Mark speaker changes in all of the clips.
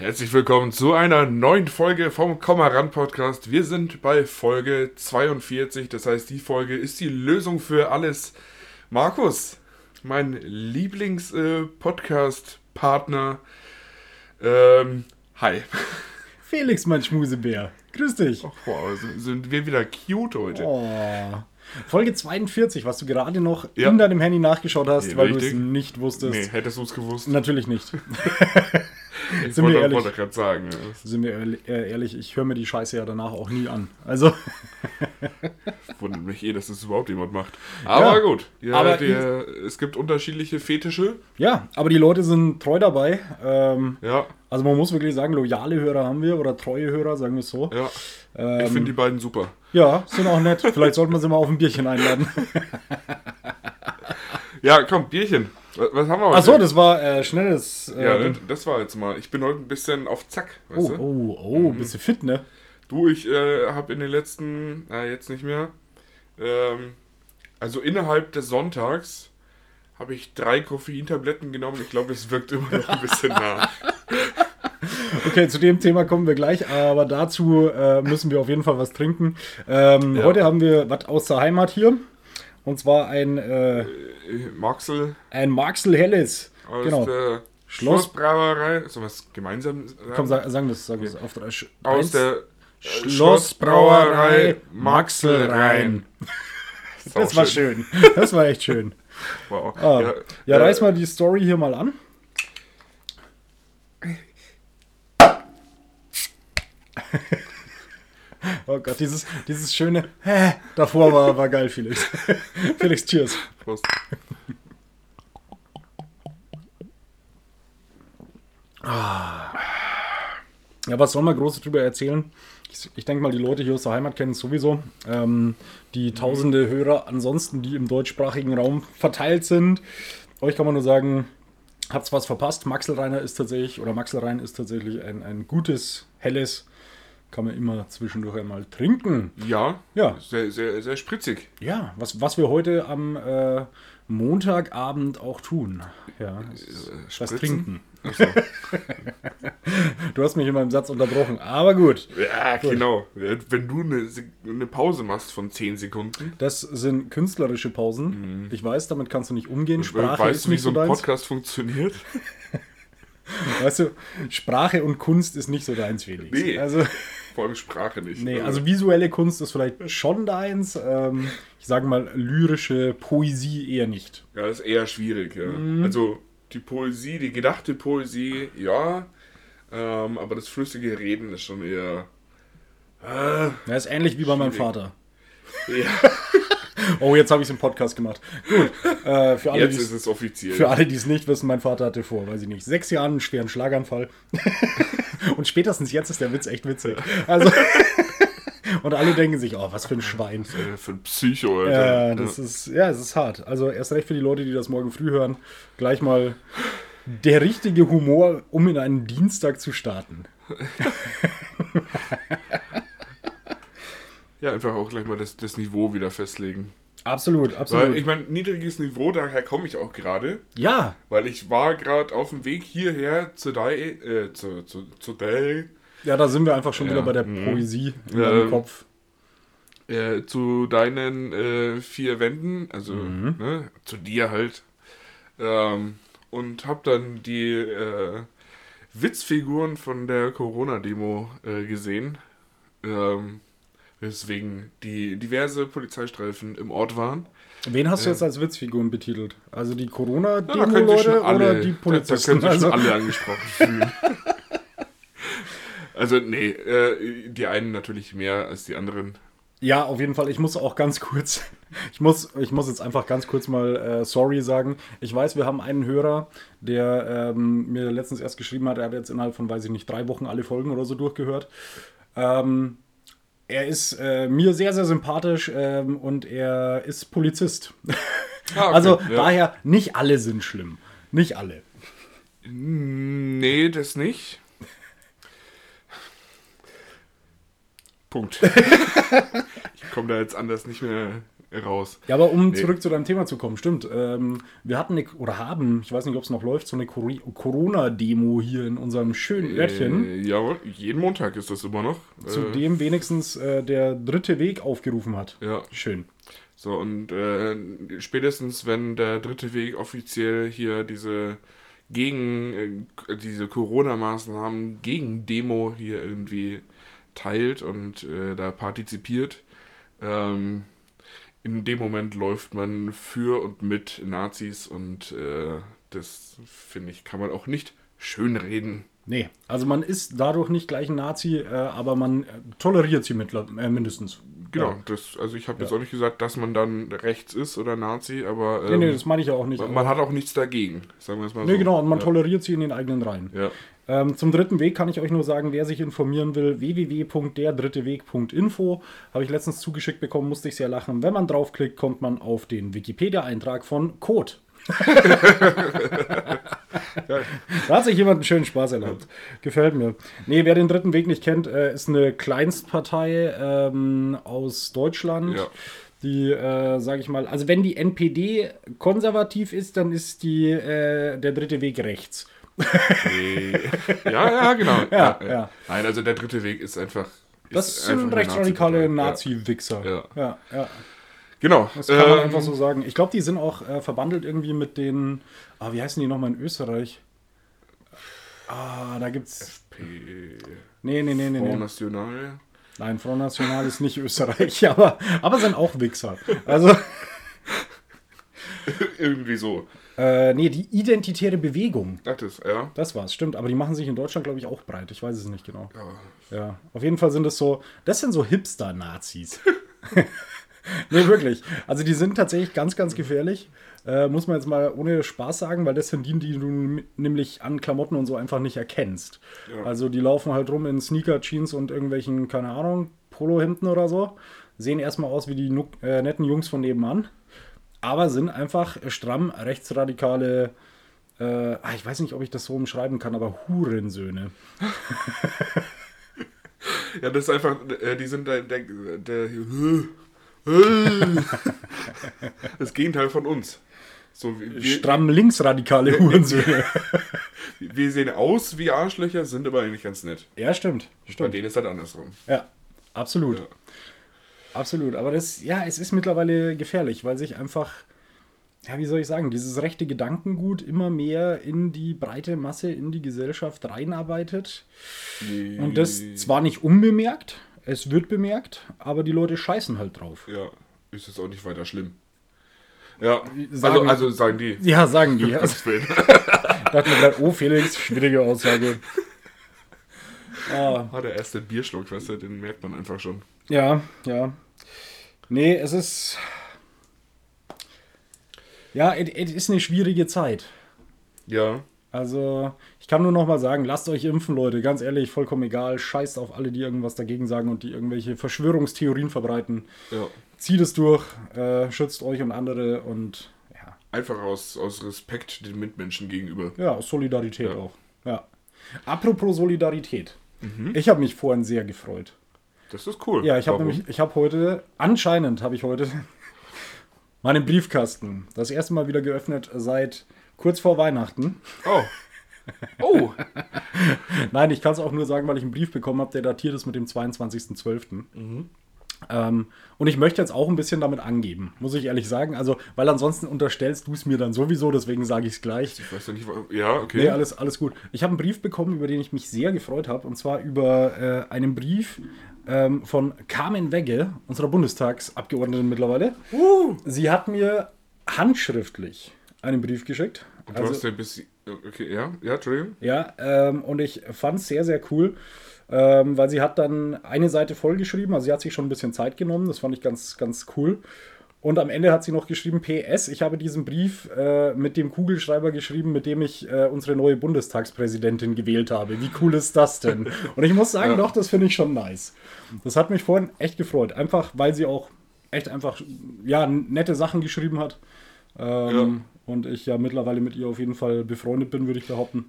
Speaker 1: Herzlich willkommen zu einer neuen Folge vom Kommaran Podcast. Wir sind bei Folge 42, das heißt, die Folge ist die Lösung für alles. Markus, mein Lieblings-Podcast-Partner. ähm, hi.
Speaker 2: Felix, mein Schmusebär. Grüß dich.
Speaker 1: Oh, wow, sind wir wieder cute heute.
Speaker 2: Oh. Folge 42, was du gerade noch ja. in deinem Handy nachgeschaut hast, ja, weil du es nicht wusstest. Nee,
Speaker 1: hättest du es gewusst?
Speaker 2: Natürlich nicht.
Speaker 1: ich sind wollte, wir ehrlich, sagen.
Speaker 2: Sind wir ehrlich, ich höre mir die Scheiße ja danach auch nie an. Also.
Speaker 1: Wundert mich eh, dass das überhaupt jemand macht. Aber ja, gut. Ja, aber der, es gibt unterschiedliche Fetische.
Speaker 2: Ja, aber die Leute sind treu dabei. Ähm, ja. Also man muss wirklich sagen, loyale Hörer haben wir oder treue Hörer, sagen wir es so.
Speaker 1: Ja. Ähm, ich finde die beiden super.
Speaker 2: Ja, sind auch nett. Vielleicht sollten wir sie mal auf ein Bierchen einladen.
Speaker 1: ja, komm, Bierchen. Was haben wir heute?
Speaker 2: Achso, das war äh, schnelles.
Speaker 1: Äh, ja, das, das, war jetzt mal. Ich bin heute ein bisschen auf Zack.
Speaker 2: Oh, du? oh, oh, mhm. du fit, ne?
Speaker 1: Du, ich äh, habe in den letzten, na jetzt nicht mehr, ähm, also innerhalb des Sonntags habe ich drei Koffeintabletten genommen. Ich glaube, es wirkt immer noch ein bisschen nach.
Speaker 2: Okay, zu dem Thema kommen wir gleich, aber dazu äh, müssen wir auf jeden Fall was trinken. Ähm, ja. Heute haben wir was aus der Heimat hier. Und zwar ein äh,
Speaker 1: Marxel.
Speaker 2: Ein Marxel Helles.
Speaker 1: Aus genau. der Schlossbrauerei. So was gemeinsam
Speaker 2: sagen? Komm, sag, sagen das, sag das auf
Speaker 1: drei. Aus der Schlossbrauerei Maxelrhein.
Speaker 2: Das war schön. Das war echt schön. Wow. Ah. Ja, ja, reiß mal die Story hier mal an. oh Gott, dieses, dieses schöne Hä davor war, war geil, Felix. Felix, cheers. Prost. Ah. Ja, was soll man groß drüber erzählen? Ich, ich denke mal, die Leute hier aus der Heimat kennen es sowieso. Ähm, die tausende Hörer ansonsten, die im deutschsprachigen Raum verteilt sind. Euch kann man nur sagen, habt's was verpasst. Maxelreiner ist tatsächlich, oder Maxelrein ist tatsächlich ein, ein gutes, helles, kann man immer zwischendurch einmal trinken.
Speaker 1: Ja, ja. Sehr, sehr, sehr spritzig.
Speaker 2: Ja, was, was wir heute am äh, Montagabend auch tun. Ja, das, das Trinken. So. du hast mich in meinem Satz unterbrochen, aber gut.
Speaker 1: Ja, gut. genau. Wenn du eine, eine, Pause machst von 10 Sekunden.
Speaker 2: Das sind künstlerische Pausen. Mhm. Ich weiß, damit kannst du nicht umgehen.
Speaker 1: Sprache weißt ist du, wie so ein deins. Podcast funktioniert?
Speaker 2: Weißt du, Sprache und Kunst ist nicht so deins, Felix.
Speaker 1: Nee, also, vor allem Sprache nicht.
Speaker 2: Nee, also visuelle Kunst ist vielleicht schon deins. Ähm, ich sage mal, lyrische Poesie eher nicht.
Speaker 1: Ja, das ist eher schwierig, ja. Mhm. Also die Poesie, die gedachte Poesie, ja. Ähm, aber das flüssige Reden ist schon eher.
Speaker 2: Äh, das ist ähnlich wie bei meinem Vater. Ja. oh, jetzt habe ich es im Podcast gemacht. Gut.
Speaker 1: Äh, für alle, jetzt ist es offiziell.
Speaker 2: Für alle, die es nicht wissen, mein Vater hatte vor, weiß ich nicht, sechs Jahren einen schweren Schlaganfall. Und spätestens jetzt ist der Witz echt witzig. Also. Und alle denken sich, oh, was für ein Schwein.
Speaker 1: Für ein Psycho, Alter.
Speaker 2: Ja, das ja. ist, ja, es ist hart. Also erst recht für die Leute, die das morgen früh hören, gleich mal der richtige Humor, um in einen Dienstag zu starten.
Speaker 1: Ja, einfach auch gleich mal das, das Niveau wieder festlegen.
Speaker 2: Absolut, absolut.
Speaker 1: Weil ich meine, niedriges Niveau, daher komme ich auch gerade.
Speaker 2: Ja.
Speaker 1: Weil ich war gerade auf dem Weg hierher zu Dai, äh, zu, zu, zu Dai.
Speaker 2: Ja, da sind wir einfach schon ja. wieder bei der mhm. Poesie in ja, deinem Kopf.
Speaker 1: Äh, zu deinen äh, vier Wänden, also mhm. ne, zu dir halt. Ähm, und hab dann die äh, Witzfiguren von der Corona-Demo äh, gesehen. Ähm, weswegen die diverse Polizeistreifen im Ort waren.
Speaker 2: Wen hast du jetzt als Witzfiguren betitelt? Also die Corona-Demo-Leute ja, oder die Polizisten?
Speaker 1: Da, da können sich also. alle angesprochen fühlen. also nee, äh, die einen natürlich mehr als die anderen.
Speaker 2: Ja, auf jeden Fall. Ich muss auch ganz kurz, ich muss, ich muss jetzt einfach ganz kurz mal äh, sorry sagen. Ich weiß, wir haben einen Hörer, der ähm, mir letztens erst geschrieben hat, er hat jetzt innerhalb von, weiß ich nicht, drei Wochen alle Folgen oder so durchgehört. Ähm, er ist äh, mir sehr, sehr sympathisch ähm, und er ist Polizist. Ah, okay, also ja. daher, nicht alle sind schlimm. Nicht alle.
Speaker 1: Nee, das nicht. Punkt. ich komme da jetzt anders nicht mehr raus.
Speaker 2: Ja, aber um nee. zurück zu deinem Thema zu kommen, stimmt. Ähm, wir hatten eine, oder haben, ich weiß nicht, ob es noch läuft, so eine Corona-Demo hier in unserem schönen Örtchen.
Speaker 1: Äh, ja, jeden Montag ist das immer noch.
Speaker 2: Zu äh, dem wenigstens äh, der dritte Weg aufgerufen hat.
Speaker 1: Ja.
Speaker 2: Schön.
Speaker 1: So, und äh, spätestens, wenn der dritte Weg offiziell hier diese gegen äh, diese Corona-Maßnahmen gegen Demo hier irgendwie teilt und äh, da partizipiert, ähm, in dem Moment läuft man für und mit Nazis und äh, das finde ich, kann man auch nicht schönreden.
Speaker 2: Nee, also man ist dadurch nicht gleich ein Nazi, äh, aber man toleriert sie mit, äh, mindestens.
Speaker 1: Genau, ja. das, also ich habe ja. jetzt auch nicht gesagt, dass man dann rechts ist oder Nazi, aber.
Speaker 2: Ähm, nee, nee, ähm, das meine ich ja auch nicht.
Speaker 1: Man, man hat auch nichts dagegen, sagen wir es mal
Speaker 2: nee, so. Nee, genau, und man ja. toleriert sie in den eigenen Reihen. Ja. Ähm, zum dritten Weg kann ich euch nur sagen, wer sich informieren will, www.derdritteweg.info. Habe ich letztens zugeschickt bekommen, musste ich sehr lachen. Wenn man draufklickt, kommt man auf den Wikipedia-Eintrag von Code. da hat sich jemand einen schönen Spaß erlaubt. Gefällt mir. Nee, wer den dritten Weg nicht kennt, äh, ist eine Kleinstpartei ähm, aus Deutschland. Ja. Die, äh, sage ich mal, also wenn die NPD konservativ ist, dann ist die äh, der dritte Weg rechts
Speaker 1: ja, ja, genau. Ja, ja, ja. Nein, also der dritte Weg ist einfach.
Speaker 2: Das sind rechtsradikale Nazi-Wichser. Ja. ja, ja.
Speaker 1: Genau.
Speaker 2: Das kann man ähm, einfach so sagen. Ich glaube, die sind auch äh, verbandelt irgendwie mit den. Ah, wie heißen die nochmal in Österreich? Ah, da gibt's.
Speaker 1: FP.
Speaker 2: Nee, nee, nee, nee.
Speaker 1: Front National.
Speaker 2: Nein, Front National ist nicht Österreich, aber, aber sind auch Wichser. Also.
Speaker 1: irgendwie so.
Speaker 2: Äh, nee, die Identitäre Bewegung.
Speaker 1: Das, ja.
Speaker 2: Das war's, stimmt. Aber die machen sich in Deutschland, glaube ich, auch breit. Ich weiß es nicht genau. Ja. ja. Auf jeden Fall sind das so, das sind so Hipster-Nazis. nee, wirklich. Also die sind tatsächlich ganz, ganz gefährlich. Äh, muss man jetzt mal ohne Spaß sagen, weil das sind die, die du nämlich an Klamotten und so einfach nicht erkennst. Ja. Also die laufen halt rum in Sneaker, Jeans und irgendwelchen, keine Ahnung, Polohemden oder so. Sehen erstmal aus wie die äh, netten Jungs von nebenan aber sind einfach stramm rechtsradikale, äh, ah, ich weiß nicht, ob ich das so umschreiben kann, aber Hurensöhne.
Speaker 1: ja, das ist einfach, äh, die sind der, der, der das Gegenteil von uns.
Speaker 2: So, wir, Stramm linksradikale Hurensöhne.
Speaker 1: wir sehen aus wie Arschlöcher, sind aber eigentlich ganz nett.
Speaker 2: Ja, stimmt.
Speaker 1: stimmt. Bei denen ist halt andersrum.
Speaker 2: Ja, absolut. Ja. Absolut, aber das, ja, es ist mittlerweile gefährlich, weil sich einfach, ja, wie soll ich sagen, dieses rechte Gedankengut immer mehr in die breite Masse, in die Gesellschaft reinarbeitet. Nee. Und das zwar nicht unbemerkt, es wird bemerkt, aber die Leute scheißen halt drauf.
Speaker 1: Ja, ist es auch nicht weiter schlimm. Ja, sagen, also, also sagen die.
Speaker 2: Ja, sagen die. Also, ich dachte mir gerade, oh Felix, schwierige Aussage.
Speaker 1: Ah. ah, der erste Bierschluck, weißt du, den merkt man einfach schon.
Speaker 2: Ja, ja. Nee, es ist. Ja, es ist eine schwierige Zeit.
Speaker 1: Ja.
Speaker 2: Also, ich kann nur noch mal sagen, lasst euch impfen, Leute. Ganz ehrlich, vollkommen egal. Scheißt auf alle, die irgendwas dagegen sagen und die irgendwelche Verschwörungstheorien verbreiten.
Speaker 1: Ja.
Speaker 2: Zieht es durch, äh, schützt euch und andere und ja.
Speaker 1: Einfach aus, aus Respekt den Mitmenschen gegenüber.
Speaker 2: Ja, aus Solidarität ja. auch. Ja. Apropos Solidarität. Mhm. Ich habe mich vorhin sehr gefreut.
Speaker 1: Das ist cool.
Speaker 2: Ja, ich habe nämlich, ich habe heute, anscheinend habe ich heute meinen Briefkasten das erste Mal wieder geöffnet seit kurz vor Weihnachten.
Speaker 1: Oh. Oh!
Speaker 2: Nein, ich kann es auch nur sagen, weil ich einen Brief bekommen habe, der datiert ist mit dem 22.12. Mhm. Ähm, und ich möchte jetzt auch ein bisschen damit angeben, muss ich ehrlich sagen. Also, weil ansonsten unterstellst du es mir dann sowieso, deswegen sage ich es gleich.
Speaker 1: Ich weiß ja nicht, ja, okay.
Speaker 2: Nee, alles, alles gut. Ich habe einen Brief bekommen, über den ich mich sehr gefreut habe, und zwar über äh, einen Brief ähm, von Carmen Wegge, unserer Bundestagsabgeordneten mittlerweile. Uh. Sie hat mir handschriftlich einen Brief geschickt.
Speaker 1: Und du also, hast ja bis. Okay, ja, ja, Entschuldigung.
Speaker 2: Ja, ähm, und ich fand es sehr, sehr cool ähm, weil sie hat dann eine Seite vollgeschrieben, also sie hat sich schon ein bisschen Zeit genommen, das fand ich ganz, ganz cool. Und am Ende hat sie noch geschrieben, PS, ich habe diesen Brief äh, mit dem Kugelschreiber geschrieben, mit dem ich äh, unsere neue Bundestagspräsidentin gewählt habe. Wie cool ist das denn? Und ich muss sagen, ja. doch, das finde ich schon nice. Das hat mich vorhin echt gefreut. Einfach, weil sie auch echt einfach, ja, nette Sachen geschrieben hat. Ähm, ja. Und ich ja mittlerweile mit ihr auf jeden Fall befreundet bin, würde ich behaupten.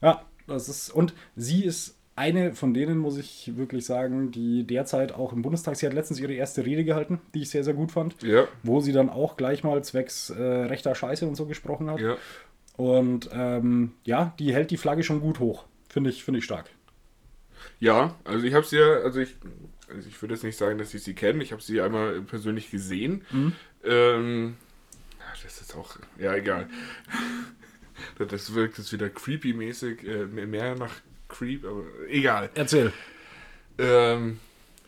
Speaker 2: Ja, das ist, und sie ist eine von denen, muss ich wirklich sagen, die derzeit auch im Bundestag, sie hat letztens ihre erste Rede gehalten, die ich sehr, sehr gut fand,
Speaker 1: Ja,
Speaker 2: wo sie dann auch gleich mal zwecks äh, rechter Scheiße und so gesprochen hat.
Speaker 1: ja.
Speaker 2: Und ähm, ja, die hält die Flagge schon gut hoch. Finde ich, finde ich stark.
Speaker 1: Ja, also ich habe sie ja, also ich, also ich würde jetzt nicht sagen, dass ich sie kenne. Ich habe sie einmal persönlich gesehen. Ähm, ja, das ist auch, ja, egal. Das- wirkt jetzt wieder creepy-mäßig, äh, mehr nach Creep, aber egal.
Speaker 2: Erzähl.
Speaker 1: Ähm,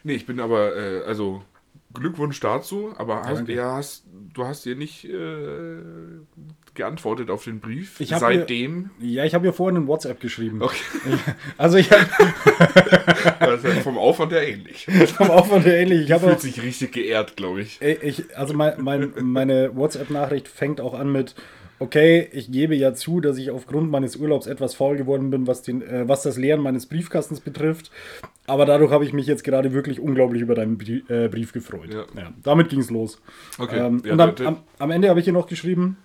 Speaker 1: nee, ich bin aber, äh, also Glückwunsch dazu, aber hast, ja, hast, du hast ihr nicht äh, geantwortet auf den Brief.
Speaker 2: Ich
Speaker 1: Seitdem.
Speaker 2: Ja, ich habe ihr vorhin in WhatsApp geschrieben.
Speaker 1: Okay,
Speaker 2: Also ich habe
Speaker 1: das ist vom Aufwand her ähnlich.
Speaker 2: vom Aufwand her ähnlich. Ich
Speaker 1: Fühlt
Speaker 2: auch,
Speaker 1: sich richtig geehrt, glaube ich.
Speaker 2: Ich, also mein, mein, meine WhatsApp-Nachricht fängt auch an mit, okay, ich gebe ja zu, dass ich aufgrund meines Urlaubs etwas faul geworden bin, was, den, äh, was das Leeren meines Briefkastens betrifft. Aber dadurch habe ich mich jetzt gerade wirklich unglaublich über deinen Brie äh, Brief gefreut.
Speaker 1: Ja.
Speaker 2: damit ging es los.
Speaker 1: Okay.
Speaker 2: Ähm,
Speaker 1: Ja,
Speaker 2: und am, am, am Ende habe ich hier noch geschrieben,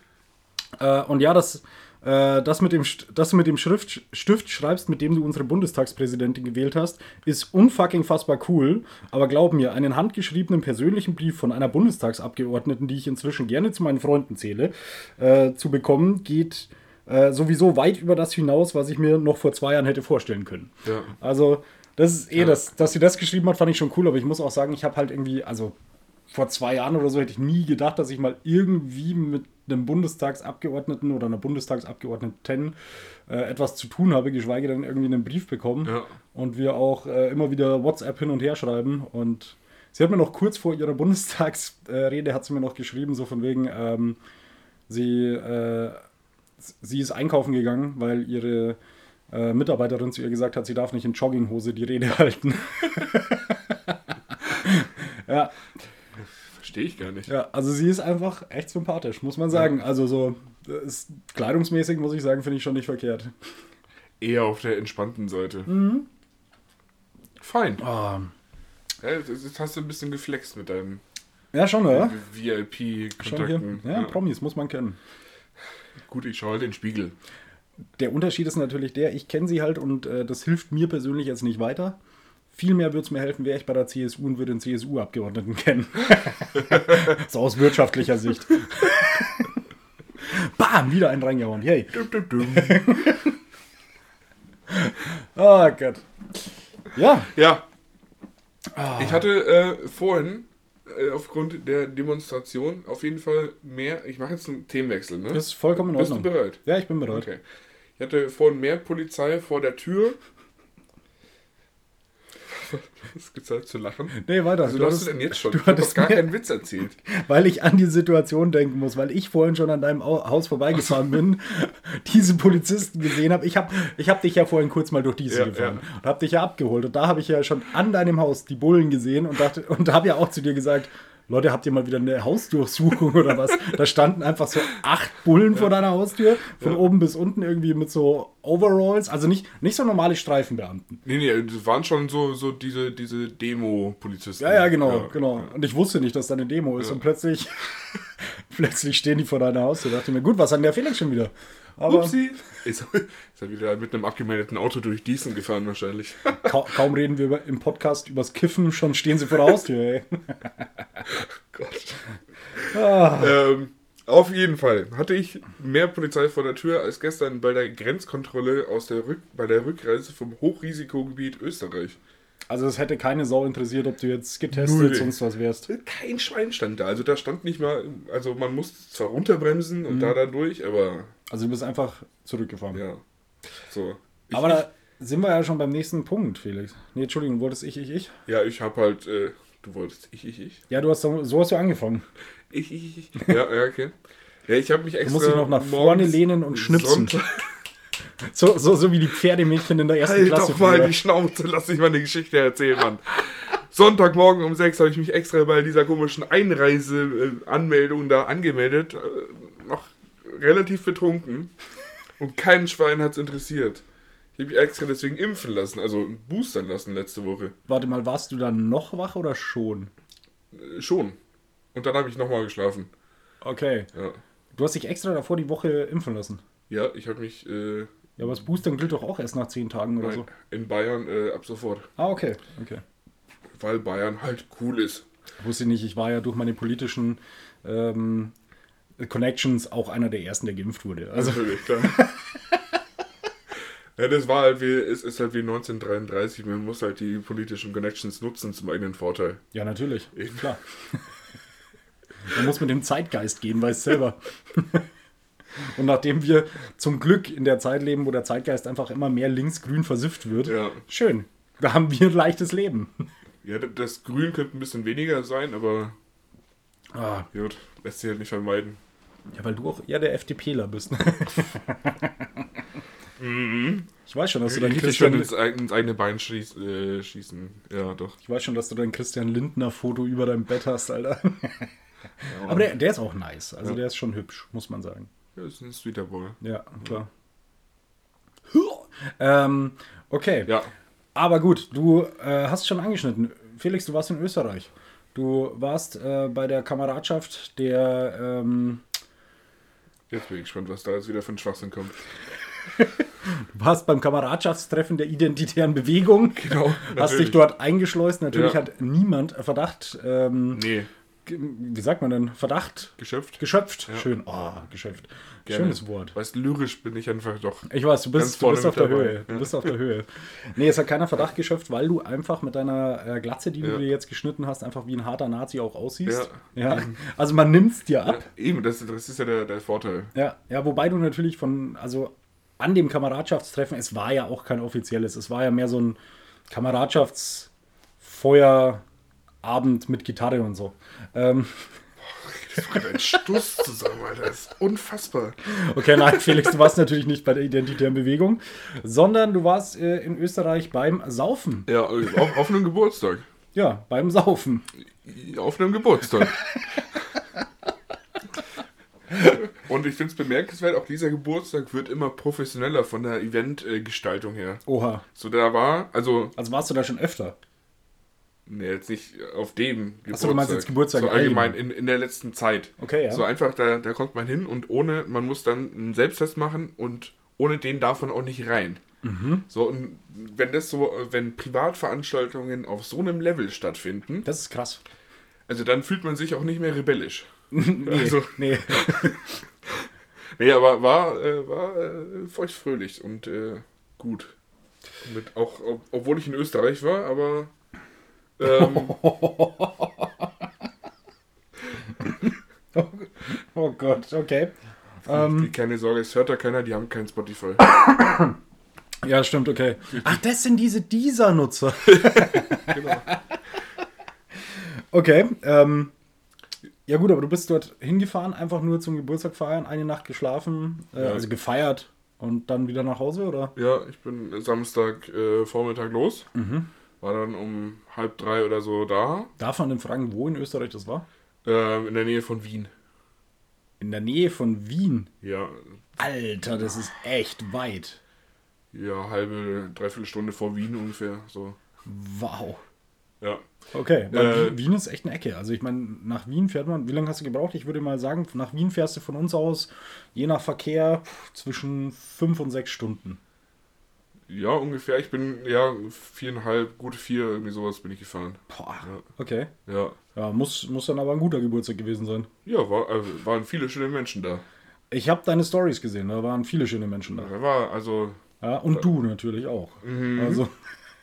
Speaker 2: äh, und ja, das, äh, das mit dem, dass du mit dem Schrift, Stift schreibst, mit dem du unsere Bundestagspräsidentin gewählt hast, ist unfucking fassbar cool. Aber glaub mir, einen handgeschriebenen persönlichen Brief von einer Bundestagsabgeordneten, die ich inzwischen gerne zu meinen Freunden zähle, äh, zu bekommen, geht äh, sowieso weit über das hinaus, was ich mir noch vor zwei Jahren hätte vorstellen können.
Speaker 1: Ja.
Speaker 2: Also, das ist eh,
Speaker 1: Ja.
Speaker 2: das, dass sie das geschrieben hat, fand ich schon cool, aber ich muss auch sagen, ich habe halt irgendwie, also vor zwei Jahren oder so hätte ich nie gedacht, dass ich mal irgendwie mit einem Bundestagsabgeordneten oder einer Bundestagsabgeordneten äh, etwas zu tun habe, geschweige denn irgendwie einen Brief bekommen.
Speaker 1: Ja.
Speaker 2: Und wir auch äh, immer wieder WhatsApp hin und her schreiben. Und sie hat mir noch kurz vor ihrer Bundestagsrede hat sie mir noch geschrieben, so von wegen, ähm, sie, äh, sie ist einkaufen gegangen, weil ihre äh, Mitarbeiterin zu ihr gesagt hat, sie darf nicht in Jogginghose die Rede halten. ja,
Speaker 1: Verstehe ich gar nicht.
Speaker 2: ja, also sie ist einfach echt sympathisch, muss man sagen. Also so ist, kleidungsmäßig muss ich sagen, finde ich schon nicht verkehrt.
Speaker 1: Eher auf der entspannten Seite. Fein.
Speaker 2: Ah,
Speaker 1: Ja, jetzt, hast du ein bisschen geflext mit deinen
Speaker 2: ja, schon, oder?
Speaker 1: VIP-Kontakten.
Speaker 2: Ja, Promis muss man kennen.
Speaker 1: Gut, ich schaue halt den Spiegel.
Speaker 2: Der Unterschied ist natürlich der, ich kenne sie halt und äh, das hilft mir persönlich jetzt nicht weiter. Vielmehr würde es mir helfen, wäre ich bei der CSU und würde einen CSU-Abgeordneten kennen. so aus wirtschaftlicher Sicht. Bam, wieder einen reingehauen. Yay. Oh Gott. Ja,
Speaker 1: Ja. Ich hatte äh, vorhin äh, aufgrund der Demonstration auf jeden Fall mehr. Ich mache jetzt einen Themenwechsel, ne?
Speaker 2: das ist vollkommen in
Speaker 1: Bist du
Speaker 2: Ordnung.
Speaker 1: bereit?
Speaker 2: Ja, ich bin bereit.
Speaker 1: Okay. Ich hatte vorhin mehr Polizei vor der Tür. Was gibt's da zu lachen?
Speaker 2: Nee, weiter.
Speaker 1: Also,
Speaker 2: Du
Speaker 1: hast
Speaker 2: hattest-
Speaker 1: du denn jetzt schon?
Speaker 2: du hattest
Speaker 1: gar
Speaker 2: mir-
Speaker 1: keinen Witz erzählt.
Speaker 2: weil ich an die Situation denken muss, weil ich vorhin schon an deinem Au- Haus vorbeigefahren bin, diese Polizisten gesehen habe. Ich habe ich hab dich ja vorhin kurz mal durch diese
Speaker 1: Ja,
Speaker 2: gefahren
Speaker 1: ja.
Speaker 2: und habe dich ja abgeholt. Und da habe ich ja schon an deinem Haus die Bullen gesehen und, dachte, und habe ja auch zu dir gesagt, Leute, habt ihr mal wieder eine Hausdurchsuchung oder was? Da standen einfach so acht Bullen vor deiner Haustür, von oben bis unten irgendwie mit so Overalls, also nicht, nicht so normale Streifenbeamten.
Speaker 1: Nee, nee, das waren schon so, so diese, diese Demo-Polizisten.
Speaker 2: Ja, ja, genau, genau. Und ich wusste nicht, dass da eine Demo ist. Und plötzlich, plötzlich stehen die vor deiner Haustür. Da dachte ich mir, gut, was hat denn der Felix schon wieder? Aber
Speaker 1: Upsi. Ist, ist er wieder mit einem abgemeldeten Auto durch Diesen gefahren wahrscheinlich.
Speaker 2: ka kaum reden wir über, im Podcast übers Kiffen, schon stehen sie vor der Haustür, ey.
Speaker 1: Gott.
Speaker 2: Ah.
Speaker 1: Ähm, auf jeden Fall hatte ich mehr Polizei vor der Tür als gestern bei der Grenzkontrolle aus der Rück bei der Rückreise vom Hochrisikogebiet Österreich.
Speaker 2: Also es hätte keine Sau interessiert, ob du jetzt getestet,
Speaker 1: Null.
Speaker 2: sonst was wärst.
Speaker 1: Kein Schwein stand da. Also da stand nicht mal, also man musste zwar runterbremsen und da dann durch, aber
Speaker 2: Also du bist einfach zurückgefahren.
Speaker 1: ja. So. Ich,
Speaker 2: Aber da sind wir ja schon beim nächsten Punkt, Felix. Nee, Entschuldigung, wolltest ich, ich, ich?
Speaker 1: ja, ich habe halt, äh, du wolltest ich, ich, ich.
Speaker 2: Ja, du hast so, so hast du angefangen.
Speaker 1: Ich, ich, ich. Ja, ja, okay. Ja, ich habe mich extra.
Speaker 2: Du musst dich noch nach vorne lehnen und schnipsen.
Speaker 1: Sonntag-
Speaker 2: So, so, so wie die Pferdemädchen in der ersten
Speaker 1: Halt
Speaker 2: Klasse.
Speaker 1: doch mal
Speaker 2: früher.
Speaker 1: die Schnauze, lass mich mal eine Geschichte erzählen, Mann. Sonntagmorgen um 6 habe ich mich extra bei dieser komischen Einreise-Anmeldung da angemeldet. Äh, Noch relativ betrunken. Und kein Schwein hat es interessiert. Ich habe mich extra deswegen impfen lassen, also boostern lassen letzte Woche.
Speaker 2: Warte mal, warst du dann noch wach oder schon?
Speaker 1: Äh, Schon. Und dann habe ich nochmal geschlafen.
Speaker 2: Okay.
Speaker 1: Ja,
Speaker 2: Du hast dich extra davor die Woche impfen lassen.
Speaker 1: Ja ich habe mich äh,
Speaker 2: Ja, aber das Boostern gilt doch auch erst nach 10 Tagen oder
Speaker 1: Nein,
Speaker 2: so.
Speaker 1: in Bayern äh, ab sofort.
Speaker 2: Ah, okay. okay.
Speaker 1: Weil Bayern halt cool ist.
Speaker 2: Wusste ich nicht, ich war ja durch meine politischen ähm, Connections auch einer der ersten, der geimpft wurde. Also,
Speaker 1: Natürlich, klar. ja, das war halt wie, es ist halt wie 1933. Man muss halt die politischen Connections nutzen zum eigenen Vorteil.
Speaker 2: ja, natürlich.
Speaker 1: Eben.
Speaker 2: Klar. Man muss mit dem Zeitgeist gehen, weiß selber. Und nachdem wir zum Glück in der Zeit leben, wo der Zeitgeist einfach immer mehr linksgrün versifft wird,
Speaker 1: Ja.
Speaker 2: schön. Da haben wir ein leichtes Leben.
Speaker 1: Ja, das Grün könnte ein bisschen weniger sein, aber
Speaker 2: Ah,
Speaker 1: gut, lässt sich halt nicht vermeiden.
Speaker 2: ja, weil du auch eher der FDPler bist. Ich weiß schon, dass du dein
Speaker 1: Ich schon
Speaker 2: Christian,
Speaker 1: ins, eig- ins eigene Bein schieß, äh, schießen. Ja, doch.
Speaker 2: ich weiß schon, dass du dein Christian Lindner Foto über deinem Bett hast, Alter. Aber der, der ist auch nice. Also
Speaker 1: Ja.
Speaker 2: der ist schon hübsch, muss man sagen.
Speaker 1: Das ist ein Sweeter Boy.
Speaker 2: Ja, klar. Ähm, okay.
Speaker 1: Ja,
Speaker 2: Aber gut, du äh, hast schon angeschnitten. Felix, du warst in Österreich. Du warst äh, bei der Kameradschaft der. Ähm,
Speaker 1: jetzt bin ich gespannt, was da jetzt wieder für ein Schwachsinn kommt.
Speaker 2: du warst beim Kameradschaftstreffen der Identitären Bewegung.
Speaker 1: Genau,
Speaker 2: Hast dich
Speaker 1: natürlich.
Speaker 2: dort eingeschleust. Natürlich
Speaker 1: Ja.
Speaker 2: hat niemand Verdacht. Ähm,
Speaker 1: Nee,
Speaker 2: wie sagt man denn? Verdacht
Speaker 1: geschöpft.
Speaker 2: geschöpft.
Speaker 1: Ja.
Speaker 2: Schön. Oh, geschöpft.
Speaker 1: Gerne.
Speaker 2: Schönes Wort.
Speaker 1: Weißt lyrisch bin ich einfach doch.
Speaker 2: Ich weiß, du bist, du bist auf der
Speaker 1: dabei.
Speaker 2: Höhe. Du
Speaker 1: Ja.
Speaker 2: bist auf der Höhe. Nee, es hat keiner Verdacht geschöpft, weil du einfach mit deiner äh, Glatze, die du
Speaker 1: Ja.
Speaker 2: dir jetzt geschnitten hast, einfach wie ein harter Nazi auch aussiehst.
Speaker 1: Ja.
Speaker 2: Ja. Also man nimmt es dir
Speaker 1: Ja,
Speaker 2: ab.
Speaker 1: eben, das, das ist ja der, der Vorteil.
Speaker 2: Ja. ja, wobei du natürlich von, also an dem Kameradschaftstreffen, es war ja auch kein offizielles, es war ja mehr so ein Kameradschaftsfeuerabend mit Gitarre und so. Ähm,
Speaker 1: Das ist ein Stuss zusammen, Alter. Das ist unfassbar.
Speaker 2: Okay, nein, Felix, du warst natürlich nicht bei der Identitären Bewegung, sondern du warst äh, in Österreich beim Saufen.
Speaker 1: Ja, auf, auf einem Geburtstag.
Speaker 2: Ja, beim Saufen.
Speaker 1: Auf einem Geburtstag. Und ich finde es bemerkenswert, auch dieser Geburtstag wird immer professioneller von der Eventgestaltung her.
Speaker 2: Oha.
Speaker 1: So, da war, also,
Speaker 2: Also warst du da schon öfter?
Speaker 1: Ne, jetzt nicht auf dem Geburtstag.
Speaker 2: so, du meinst jetzt Geburtstag
Speaker 1: So allgemein
Speaker 2: allgemein.
Speaker 1: in, in der letzten Zeit.
Speaker 2: Okay, ja.
Speaker 1: So einfach, da, da kommt man hin und ohne, man muss dann einen Selbsttest machen und ohne den darf man auch nicht rein.
Speaker 2: Mhm.
Speaker 1: So, und wenn das so, wenn Privatveranstaltungen auf so einem Level stattfinden,
Speaker 2: Das ist krass.
Speaker 1: also dann fühlt man sich auch nicht mehr rebellisch.
Speaker 2: Nee,
Speaker 1: Also-
Speaker 2: nee.
Speaker 1: Nee, aber war, äh, war äh, feuchtfröhlich und äh, gut. Mit auch, ob, obwohl ich in Österreich war, aber ähm,
Speaker 2: Oh Gott, okay.
Speaker 1: die, keine Sorge, es hört da keiner, die haben kein Spotify.
Speaker 2: Ja, stimmt, okay. Ach, das sind diese Dieser-Nutzer.
Speaker 1: genau.
Speaker 2: Okay, ähm, ja gut, aber du bist dort hingefahren, einfach nur zum Geburtstag feiern, eine Nacht geschlafen, äh,
Speaker 1: Ja.
Speaker 2: also gefeiert und dann wieder nach Hause, oder?
Speaker 1: Ja, ich bin Samstag äh, Vormittag los. War dann um halb drei oder so da.
Speaker 2: Darf man denn fragen, wo in Österreich das war?
Speaker 1: Ähm, in der Nähe von Wien.
Speaker 2: In der Nähe von Wien.
Speaker 1: Ja,
Speaker 2: Alter, das ist echt weit.
Speaker 1: ja, halbe, dreiviertel Stunde vor Wien ungefähr. So.
Speaker 2: Wow.
Speaker 1: Ja.
Speaker 2: Okay, weil
Speaker 1: Äh,
Speaker 2: Wien ist echt eine Ecke. Also ich meine, nach Wien fährt man, wie lange hast du gebraucht? Ich würde mal sagen, nach Wien fährst du von uns aus, je nach Verkehr, zwischen fünf und sechs Stunden.
Speaker 1: Ja, ungefähr. Ich bin, ja, viereinhalb, gute vier, irgendwie sowas bin ich gefahren.
Speaker 2: Boah,
Speaker 1: Ja.
Speaker 2: okay.
Speaker 1: Ja.
Speaker 2: Ja, muss, muss dann aber ein guter Geburtstag gewesen sein.
Speaker 1: Ja, war, äh, waren viele schöne Menschen da.
Speaker 2: Ich habe deine Stories gesehen, da waren viele schöne Menschen da.
Speaker 1: Da war, also,
Speaker 2: Ja, und du natürlich auch. Also,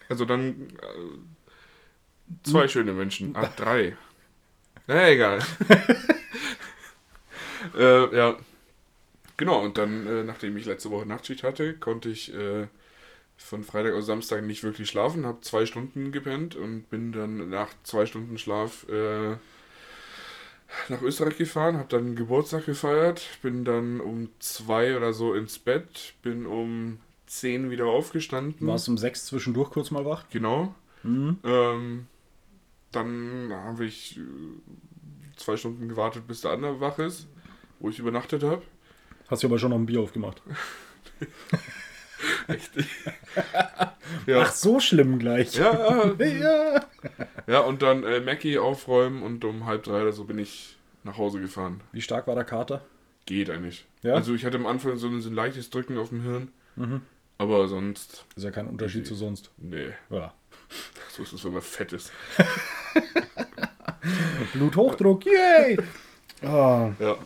Speaker 1: also dann äh, zwei schöne Menschen. Ah, drei. Na, egal. äh, ja. Genau, und dann, äh, nachdem ich letzte Woche Nachtschicht hatte, konnte ich äh, von Freitag auf Samstag nicht wirklich schlafen, habe zwei Stunden gepennt und bin dann nach zwei Stunden Schlaf äh, nach Österreich gefahren, habe dann Geburtstag gefeiert, bin dann um zwei oder so ins Bett, bin um zehn wieder aufgestanden.
Speaker 2: warst um sechs zwischendurch kurz mal wach?
Speaker 1: Genau.
Speaker 2: Mhm.
Speaker 1: Ähm, dann habe ich äh, zwei Stunden gewartet, bis der andere wach ist, wo ich übernachtet habe.
Speaker 2: Hast du aber schon noch ein Bier aufgemacht.
Speaker 1: Ja.
Speaker 2: Ach, so schlimm gleich.
Speaker 1: Ja,
Speaker 2: ja.
Speaker 1: ja, und dann äh, Mackie aufräumen und um halb drei oder so bin ich nach Hause gefahren.
Speaker 2: Wie stark war der Kater?
Speaker 1: Geht eigentlich.
Speaker 2: Ja?
Speaker 1: Also ich hatte am Anfang so ein, so ein leichtes Drücken auf dem Hirn. Aber sonst,
Speaker 2: Ist ja kein Unterschied zu sonst.
Speaker 1: nee.
Speaker 2: Ja.
Speaker 1: So ist es, wenn man fett ist.
Speaker 2: Bluthochdruck, yay! Ah,
Speaker 1: Ja.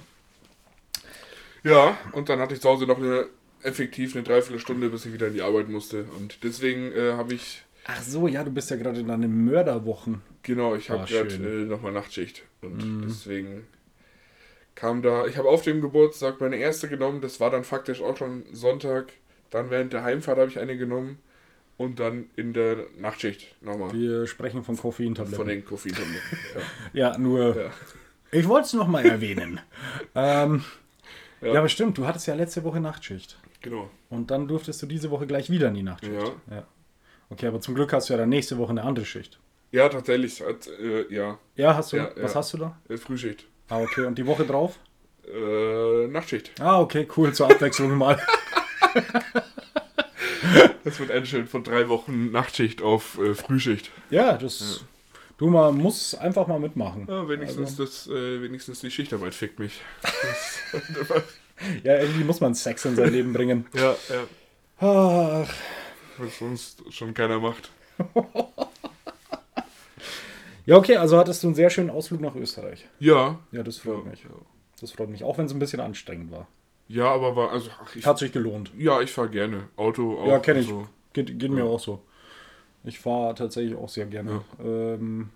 Speaker 1: Ja, und dann hatte ich zu Hause noch eine effektiv eine Dreiviertelstunde, bis ich wieder in die Arbeit musste. Und deswegen äh, habe ich,
Speaker 2: Ach so, ja, du bist ja gerade in deinen Mörderwochen.
Speaker 1: genau, ich habe
Speaker 2: Ah,
Speaker 1: gerade äh, nochmal Nachtschicht. Und deswegen kam da, ich habe auf dem Geburtstag meine erste genommen, das war dann faktisch auch schon Sonntag. Dann während der Heimfahrt habe ich eine genommen. Und dann in der Nachtschicht nochmal.
Speaker 2: Wir sprechen von Koffeintabletten.
Speaker 1: Von den Koffeintabletten.
Speaker 2: ja, nur.
Speaker 1: Ja.
Speaker 2: Ich wollte es nochmal erwähnen. ähm, ja.
Speaker 1: Ja.
Speaker 2: aber stimmt, du hattest ja letzte Woche Nachtschicht.
Speaker 1: Genau.
Speaker 2: Und dann durftest du diese Woche gleich wieder in die Nachtschicht.
Speaker 1: Ja.
Speaker 2: ja. Okay, aber zum Glück hast du ja dann nächste Woche eine andere Schicht.
Speaker 1: Ja, tatsächlich. Hat, äh, ja,
Speaker 2: Ja, hast du?
Speaker 1: Ja,
Speaker 2: was
Speaker 1: ja.
Speaker 2: hast du da?
Speaker 1: äh, Frühschicht.
Speaker 2: Ah, okay. Und die Woche drauf?
Speaker 1: Äh, Nachtschicht.
Speaker 2: Ah, okay, cool, zur Abwechslung mal.
Speaker 1: Das wird ein Schild von drei Wochen Nachtschicht auf äh, Frühschicht.
Speaker 2: Ja, das. Du, man muss einfach mal mitmachen.
Speaker 1: Ja, wenigstens, das, äh, wenigstens die Schichtarbeit fickt mich. Das,
Speaker 2: Ja, irgendwie muss man Sex in sein Leben bringen.
Speaker 1: ja, ja.
Speaker 2: Ach,
Speaker 1: Was sonst schon keiner macht.
Speaker 2: Ja, okay, also hattest du einen sehr schönen Ausflug nach Österreich.
Speaker 1: Ja.
Speaker 2: Ja, das
Speaker 1: Ja,
Speaker 2: freut mich. Das freut mich, auch wenn es ein bisschen anstrengend war.
Speaker 1: ja aber war, also, ach, ich,
Speaker 2: Hat sich gelohnt.
Speaker 1: ja, ich fahre gerne. Auto auch.
Speaker 2: Ja, kenne ich.
Speaker 1: so.
Speaker 2: Geht, geht mir auch so. Ich fahre tatsächlich auch sehr gerne. Ähm,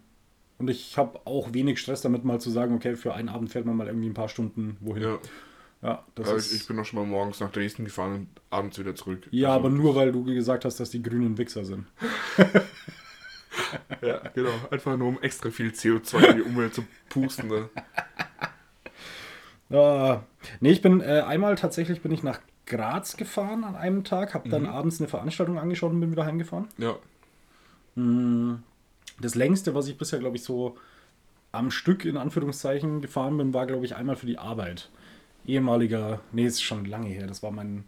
Speaker 2: und ich habe auch wenig Stress damit, mal zu sagen, okay, für einen Abend fährt man mal irgendwie ein paar Stunden wohin.
Speaker 1: Ja,
Speaker 2: Ja, das
Speaker 1: aber
Speaker 2: ist,
Speaker 1: ich, ich bin auch schon mal morgens nach Dresden gefahren und abends wieder zurück.
Speaker 2: ja
Speaker 1: Also,
Speaker 2: aber nur weil du gesagt hast, dass die Grünen Wichser sind.
Speaker 1: Ja, genau. Einfach nur um extra viel CO2 in die Umwelt zu pusten. Ne?
Speaker 2: Ja, nee, ich bin äh, einmal tatsächlich bin ich nach Graz gefahren an einem Tag, habe dann abends eine Veranstaltung angeschaut und bin wieder heimgefahren.
Speaker 1: Ja.
Speaker 2: Das längste, was ich bisher, glaube ich, so am Stück in Anführungszeichen gefahren bin, war, glaube ich, einmal für die Arbeit. Ehemaliger, nee, ist schon lange her, das war mein,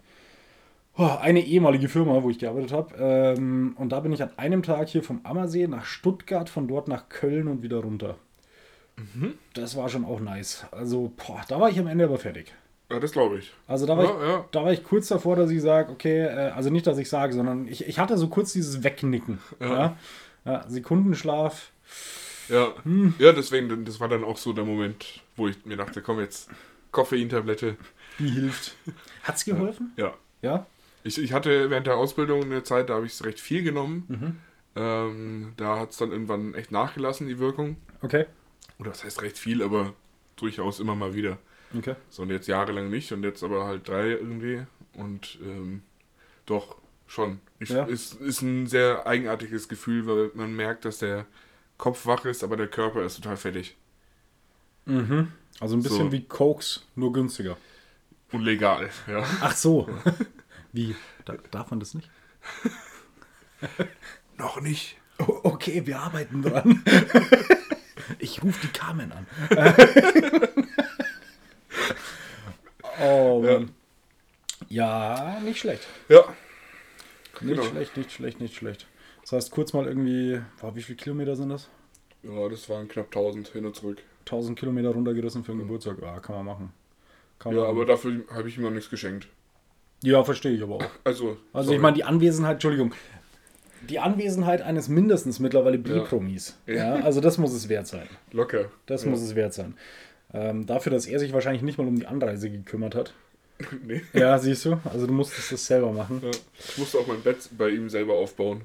Speaker 2: oh, eine ehemalige Firma, wo ich gearbeitet habe. Ähm, und da bin ich an einem Tag hier vom Ammersee nach Stuttgart, von dort nach Köln und wieder runter. Das war schon auch nice. Also, boah, da war ich am Ende aber fertig.
Speaker 1: Ja, das glaube ich.
Speaker 2: Also da war,
Speaker 1: Ja,
Speaker 2: ich,
Speaker 1: ja.
Speaker 2: da war ich kurz davor, dass ich sage, okay, äh, also nicht, dass ich sage, sondern ich, ich hatte so kurz dieses Wegnicken. Ja. Ja, Sekundenschlaf.
Speaker 1: Ja.
Speaker 2: Hm.
Speaker 1: ja, deswegen, das war dann auch so der Moment, wo ich mir dachte, komm jetzt, Koffeintablette.
Speaker 2: Die hilft. Hat's geholfen?
Speaker 1: Ja.
Speaker 2: Ja.
Speaker 1: Ich, ich hatte während der Ausbildung eine Zeit, da habe ich es recht viel genommen.
Speaker 2: Mhm.
Speaker 1: Ähm, da hat es dann irgendwann echt nachgelassen, die Wirkung.
Speaker 2: Okay.
Speaker 1: Oder das heißt recht viel, aber durchaus immer mal wieder.
Speaker 2: Okay.
Speaker 1: So und jetzt jahrelang nicht und jetzt aber halt drei irgendwie. Und ähm, doch, schon. Ich,
Speaker 2: Ja.
Speaker 1: ist, ist ein sehr eigenartiges Gefühl, weil man merkt, dass der Kopf wach ist, aber der Körper ist total fertig.
Speaker 2: Mhm. Also ein bisschen
Speaker 1: So.
Speaker 2: wie Cokes, nur günstiger.
Speaker 1: Und legal, ja.
Speaker 2: Ach so. Wie? Da, darf man das nicht?
Speaker 1: Noch nicht.
Speaker 2: Oh, okay, wir arbeiten dran. ich rufe die Carmen an. oh Mann. Ja, nicht schlecht.
Speaker 1: Ja.
Speaker 2: Nicht
Speaker 1: Genau.
Speaker 2: schlecht, nicht schlecht, nicht schlecht. Das heißt, kurz mal irgendwie, boah, wie viele Kilometer sind das?
Speaker 1: Ja, das waren knapp 1000 hin und zurück.
Speaker 2: 1000 Kilometer runtergerissen für den Geburtstag. Ja, kann man machen. Kann
Speaker 1: Ja,
Speaker 2: man
Speaker 1: aber dafür habe ich ihm noch nichts geschenkt.
Speaker 2: ja, verstehe ich aber auch.
Speaker 1: Also,
Speaker 2: Also
Speaker 1: sorry.
Speaker 2: ich meine, die Anwesenheit, Entschuldigung, die Anwesenheit eines mindestens mittlerweile
Speaker 1: Ja.
Speaker 2: B-Promis. Ja.
Speaker 1: Ja.
Speaker 2: also das muss es wert sein.
Speaker 1: locker.
Speaker 2: Das
Speaker 1: ja.
Speaker 2: muss es wert sein. Ähm, dafür, dass er sich wahrscheinlich nicht mal um die Anreise gekümmert hat.
Speaker 1: nee.
Speaker 2: Ja, siehst du? Also du musstest das selber machen.
Speaker 1: Ja. Ich musste auch mein Bett bei ihm selber aufbauen.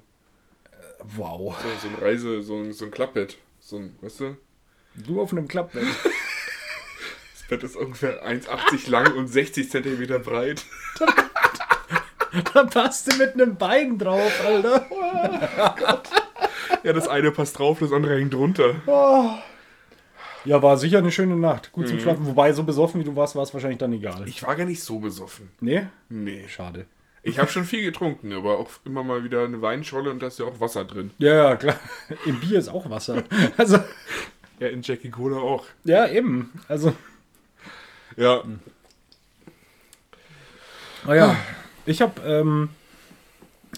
Speaker 2: Wow.
Speaker 1: So, so ein Reise, so ein, so ein Klappbett. So ein, weißt du?
Speaker 2: Du auf einem Klappbett.
Speaker 1: Das Bett ist ungefähr 1,80 lang und 60 Zentimeter breit.
Speaker 2: da passt du mit einem Bein drauf, Alter.
Speaker 1: Ja, das eine passt drauf, das andere hängt drunter.
Speaker 2: Ja, war sicher eine schöne Nacht. Gut zum Schlafen. Wobei, so besoffen wie du warst, war es wahrscheinlich dann egal.
Speaker 1: Ich war gar nicht so besoffen.
Speaker 2: Nee?
Speaker 1: Nee.
Speaker 2: Schade.
Speaker 1: Ich habe schon viel getrunken, aber auch immer mal wieder eine Weinscholle und da ist ja auch Wasser drin.
Speaker 2: Ja, ja, klar. Im Bier ist auch Wasser. Also,
Speaker 1: Ja, in Jackie Cola auch.
Speaker 2: ja, eben. Also,
Speaker 1: Ja,
Speaker 2: naja. Ich habe ähm,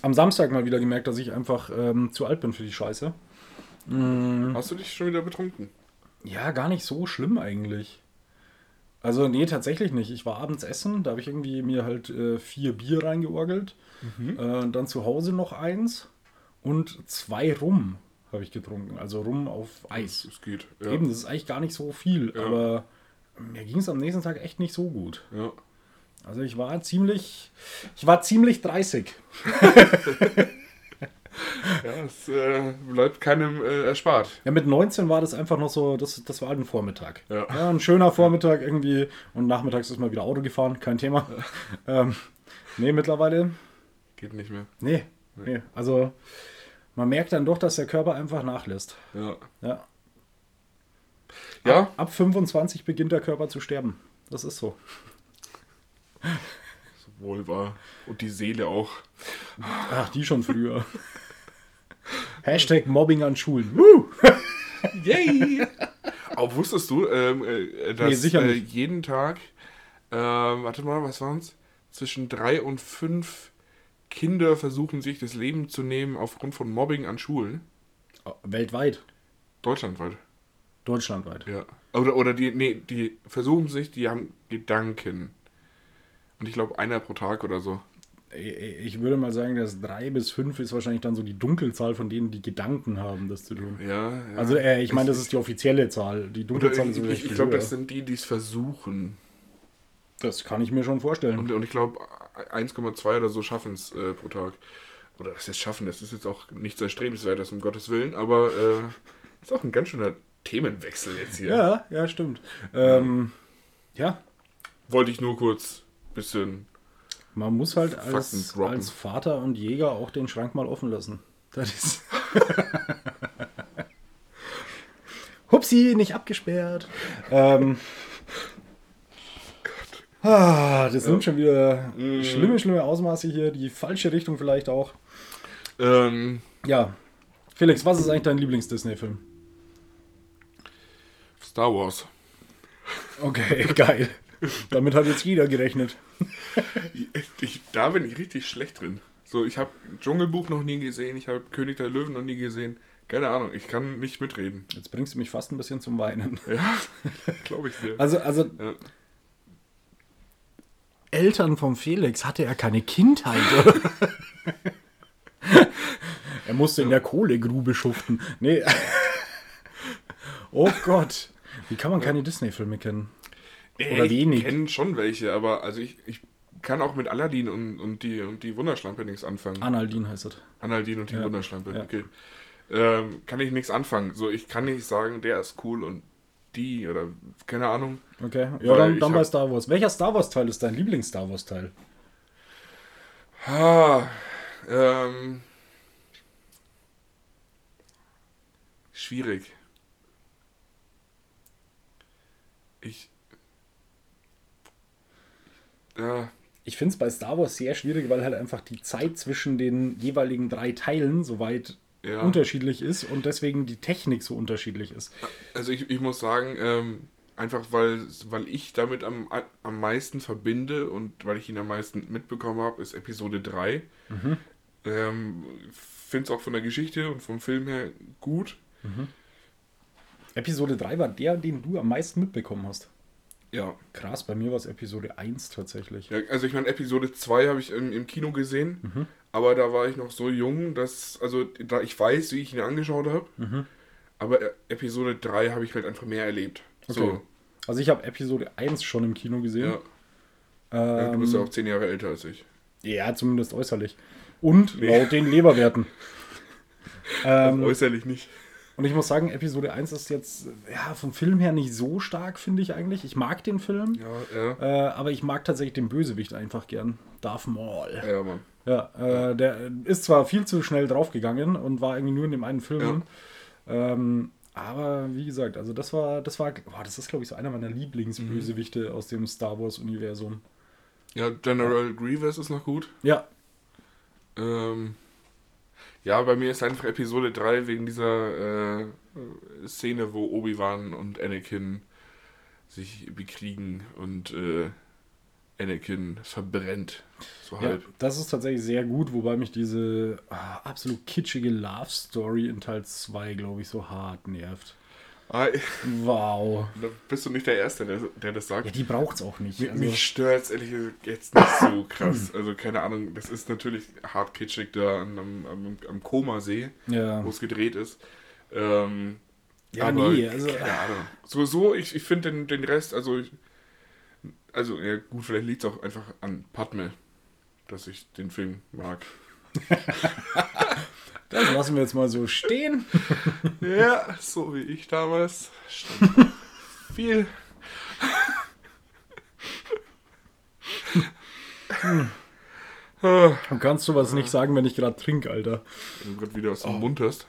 Speaker 2: am Samstag mal wieder gemerkt, dass ich einfach ähm, zu alt bin für die Scheiße.
Speaker 1: hast du dich schon wieder betrunken?
Speaker 2: Ja, gar nicht so schlimm eigentlich. Also, nee, tatsächlich nicht. Ich war abends essen, da habe ich irgendwie mir halt äh, vier Bier reingeorgelt.
Speaker 1: Mhm.
Speaker 2: Äh, dann zu Hause noch eins und zwei Rum habe ich getrunken. Also Rum auf Eis.
Speaker 1: Es geht. Ja.
Speaker 2: Eben, das ist eigentlich gar nicht so viel,
Speaker 1: Ja.
Speaker 2: aber mir ging es am nächsten Tag echt nicht so gut.
Speaker 1: Ja.
Speaker 2: Also ich war ziemlich, ich war ziemlich 30.
Speaker 1: Ja, es äh, bleibt keinem äh, erspart.
Speaker 2: Ja, mit 19 war das einfach noch so, das, das war halt ein Vormittag.
Speaker 1: Ja.
Speaker 2: ein schöner Vormittag irgendwie und nachmittags ist mal wieder Auto gefahren, kein Thema. Ähm, nee, mittlerweile,
Speaker 1: Geht nicht mehr.
Speaker 2: nee, nee. Also man merkt dann doch, dass der Körper einfach nachlässt.
Speaker 1: Ja.
Speaker 2: Ja.
Speaker 1: Ja,
Speaker 2: Ab 25 beginnt der Körper zu sterben. Das ist so.
Speaker 1: wohl wahr. Und die Seele auch.
Speaker 2: Ach, die schon früher. Hashtag Mobbing an Schulen. Woo!
Speaker 1: Yay! Aber wusstest du, ähm, äh, dass
Speaker 2: Nee,
Speaker 1: äh, jeden Tag, ähm, warte mal, was waren's? Zwischen drei und fünf Kinder versuchen sich das Leben zu nehmen aufgrund von Mobbing an Schulen?
Speaker 2: Weltweit.
Speaker 1: Deutschlandweit.
Speaker 2: Deutschlandweit.
Speaker 1: Ja. Oder, oder die, nee, die versuchen sich, die haben Gedanken. Und ich glaube, einer pro Tag oder so.
Speaker 2: Ich würde mal sagen, dass drei bis fünf ist wahrscheinlich dann so die Dunkelzahl von denen, die Gedanken haben, das zu tun.
Speaker 1: Ja. ja.
Speaker 2: Also äh, ich meine, das ist die offizielle Zahl. Die
Speaker 1: Oder
Speaker 2: Dunkelzahl
Speaker 1: ich
Speaker 2: ist
Speaker 1: ich, ich glaube, das sind die, die es versuchen.
Speaker 2: Das kann ich mir schon vorstellen.
Speaker 1: Und, und ich glaube, 1,2 oder so schaffen es äh, pro Tag. Oder das ist schaffen, das ist jetzt auch nichts Erstrebenswertes, um Gottes Willen, aber äh, ist auch ein ganz schöner Themenwechsel jetzt hier.
Speaker 2: ja, ja, stimmt. Ähm, ja,
Speaker 1: Wollte ich nur kurz ein bisschen.
Speaker 2: man muss halt als, als Vater und Jäger auch den Schrank mal offen lassen. Das ist. Hupsi, nicht abgesperrt. Ähm, ah, das nimmt schon wieder
Speaker 1: Mhm.
Speaker 2: schlimme, schlimme Ausmaße hier. Die falsche Richtung vielleicht auch.
Speaker 1: Ähm,
Speaker 2: Ja. Felix, was ist eigentlich dein Lieblings-Disney-Film?
Speaker 1: Star Wars.
Speaker 2: Okay, geil. Damit hat jetzt jeder gerechnet.
Speaker 1: Ich, da bin ich richtig schlecht drin. So, ich habe Dschungelbuch noch nie gesehen, ich habe König der Löwen noch nie gesehen. Keine Ahnung, ich kann nicht mitreden.
Speaker 2: Jetzt bringst du mich fast ein bisschen zum Weinen.
Speaker 1: Ja, glaube ich dir.
Speaker 2: Also, also
Speaker 1: Ja.
Speaker 2: Eltern vom Felix hatte er keine Kindheit, er musste in der Kohlegrube schuften. Nee. oh Gott. Wie kann man keine Disney-Filme kennen? Oder
Speaker 1: ich
Speaker 2: wenig.
Speaker 1: kenne schon welche, aber also ich, ich kann auch mit Aladdin und, und, die, und die Wunderschlampe nichts anfangen.
Speaker 2: Analdin heißt es.
Speaker 1: Analdin und die
Speaker 2: Ja,
Speaker 1: Wunderschlampe,
Speaker 2: ja.
Speaker 1: okay. Ähm, kann ich nichts anfangen. So, ich kann nicht sagen, der ist cool und die oder keine Ahnung.
Speaker 2: Okay. Ja, dann, dann bei Star Wars. Welcher Star Wars-Teil ist dein Lieblings-Star Wars-Teil?
Speaker 1: Ah, ähm, schwierig. Ich. Ja,
Speaker 2: Ich finde es bei Star Wars sehr schwierig, weil halt einfach die Zeit zwischen den jeweiligen drei Teilen so weit
Speaker 1: Ja.
Speaker 2: unterschiedlich ist und deswegen die Technik so unterschiedlich ist.
Speaker 1: Also ich, ich muss sagen, ähm, einfach weil, weil ich damit am, am meisten verbinde und weil ich ihn am meisten mitbekommen habe, ist Episode 3. Ähm, Finde es auch von der Geschichte und vom Film her gut.
Speaker 2: Episode 3 war der, den du am meisten mitbekommen hast.
Speaker 1: Ja.
Speaker 2: Krass, bei mir war es Episode 1 tatsächlich.
Speaker 1: ja also ich meine, Episode 2 habe ich im, im Kino gesehen, aber da war ich noch so jung, dass, also da ich weiß, wie ich ihn angeschaut habe, aber äh, Episode 3 habe ich halt einfach mehr erlebt. So,
Speaker 2: Also ich habe Episode 1 schon im Kino gesehen.
Speaker 1: ja. Ja,
Speaker 2: Ähm,
Speaker 1: du bist ja auch zehn Jahre älter als ich.
Speaker 2: ja, zumindest äußerlich. Und
Speaker 1: Nee.
Speaker 2: laut den Leberwerten. ähm,
Speaker 1: Äußerlich nicht.
Speaker 2: Und ich muss sagen, Episode 1 ist jetzt ja, vom Film her nicht so stark, finde ich eigentlich. Ich mag den Film,
Speaker 1: Ja, ja.
Speaker 2: äh, aber ich mag tatsächlich den Bösewicht einfach gern. Darth Maul.
Speaker 1: Ja, Mann.
Speaker 2: Ja, äh, der ist zwar viel zu schnell draufgegangen und war irgendwie nur in dem einen Film. Ähm, aber wie gesagt, also das war, das war, boah, das ist glaube ich so einer meiner Lieblingsbösewichte aus dem Star Wars Universum.
Speaker 1: Ja, General Grievous ist noch gut.
Speaker 2: Ja,
Speaker 1: Ähm, ja, bei mir ist einfach Episode 3 wegen dieser äh, Szene, wo Obi-Wan und Anakin sich bekriegen und äh, Anakin verbrennt. So
Speaker 2: ja,
Speaker 1: halb.
Speaker 2: das ist tatsächlich sehr gut, wobei mich diese ah, absolut kitschige Love Story in Teil 2, glaube ich, so hart nervt. Wow.
Speaker 1: da bist du nicht der Erste, der, der das sagt.
Speaker 2: Ja, die braucht's auch nicht. Also,
Speaker 1: Mich stört es ehrlich gesagt jetzt nicht so krass. Also keine Ahnung, das ist natürlich hart kitschig da am, am, am Komasee,
Speaker 2: ja.
Speaker 1: wo es gedreht ist. Ähm,
Speaker 2: Ja,
Speaker 1: aber
Speaker 2: nee, also-
Speaker 1: keine Ahnung. So, so ich, ich finde den, den Rest, also ich, also ja gut, vielleicht liegt es auch einfach an Padme, dass ich den Film mag.
Speaker 2: Das lassen wir jetzt mal so stehen.
Speaker 1: Ja, so wie ich damals. Viel. Ah,
Speaker 2: Du kannst sowas nicht sagen, wenn ich gerade trinke, Alter.
Speaker 1: Wenn du gerade wieder aus
Speaker 2: Oh.
Speaker 1: dem Mund hast.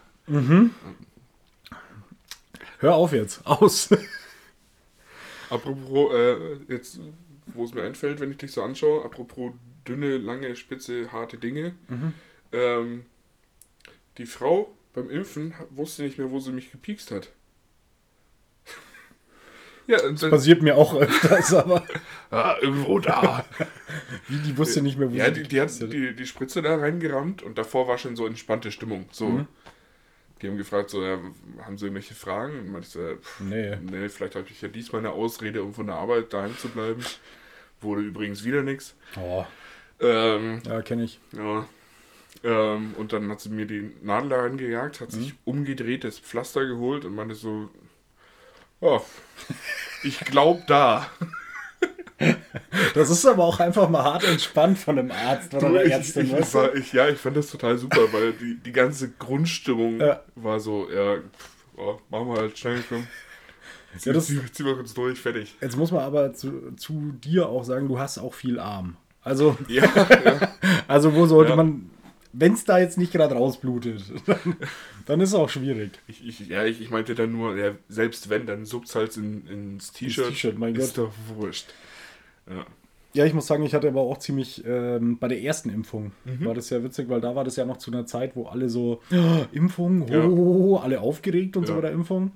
Speaker 2: Hör auf jetzt. Aus.
Speaker 1: Apropos, äh, jetzt, wo es mir einfällt, wenn ich dich so anschaue, apropos dünne, lange, spitze, harte Dinge. Ähm, die Frau beim Impfen wusste nicht mehr, wo sie mich gepiekst hat. ja, und dann,
Speaker 2: Passiert mir auch öfters, aber
Speaker 1: ah, irgendwo da.
Speaker 2: wie, die wusste nicht mehr, wo
Speaker 1: ja,
Speaker 2: sie
Speaker 1: die, die hat
Speaker 2: gepisst
Speaker 1: die, die Spritze da reingerammt und davor war schon so entspannte Stimmung. So.
Speaker 2: Mhm.
Speaker 1: Die haben gefragt, so, ja, haben sie irgendwelche Fragen? Und meinte ich so, ja, pff,
Speaker 2: Nee.
Speaker 1: Nee, vielleicht habe ich ja diesmal eine Ausrede, um von der Arbeit daheim zu bleiben. Wurde übrigens wieder nichts.
Speaker 2: Oh,
Speaker 1: Ähm,
Speaker 2: ja, kenne ich.
Speaker 1: ja. Ähm, und dann hat sie mir die Nadel da reingejagt, hat sich umgedreht, das Pflaster geholt und meinte so, oh, ich glaube da.
Speaker 2: Das ist aber auch einfach mal hart entspannt von einem Arzt oder einer Ärztin,
Speaker 1: ich, ich, war, ich, ja, ich fand das total super, weil die, die ganze Grundstimmung
Speaker 2: Ja.
Speaker 1: war so, ja, oh, machen wir halt schnell, komm.
Speaker 2: Ja, das-
Speaker 1: zieh, zieh mal kurz durch, fertig.
Speaker 2: Jetzt muss man aber zu, zu dir auch sagen, du hast auch viel Arm. Also,
Speaker 1: Ja, ja.
Speaker 2: also wo sollte
Speaker 1: Ja.
Speaker 2: man, wenn es da jetzt nicht gerade rausblutet, dann, dann ist es auch schwierig.
Speaker 1: Ich, ich, ja, ich, ich meinte dann nur, ja, selbst wenn, dann suppt halt in, ins T-Shirt.
Speaker 2: T-Shirt, mein
Speaker 1: Ist
Speaker 2: Gott.
Speaker 1: doch wurscht. Ja.
Speaker 2: Ja, ich muss sagen, ich hatte aber auch ziemlich ähm, bei der ersten Impfung
Speaker 1: Mhm.
Speaker 2: war das ja witzig, weil da war das ja noch zu einer Zeit, wo alle so "Ah, Impfung, ho, ho, ho", alle aufgeregt und so
Speaker 1: Ja.
Speaker 2: bei der Impfung.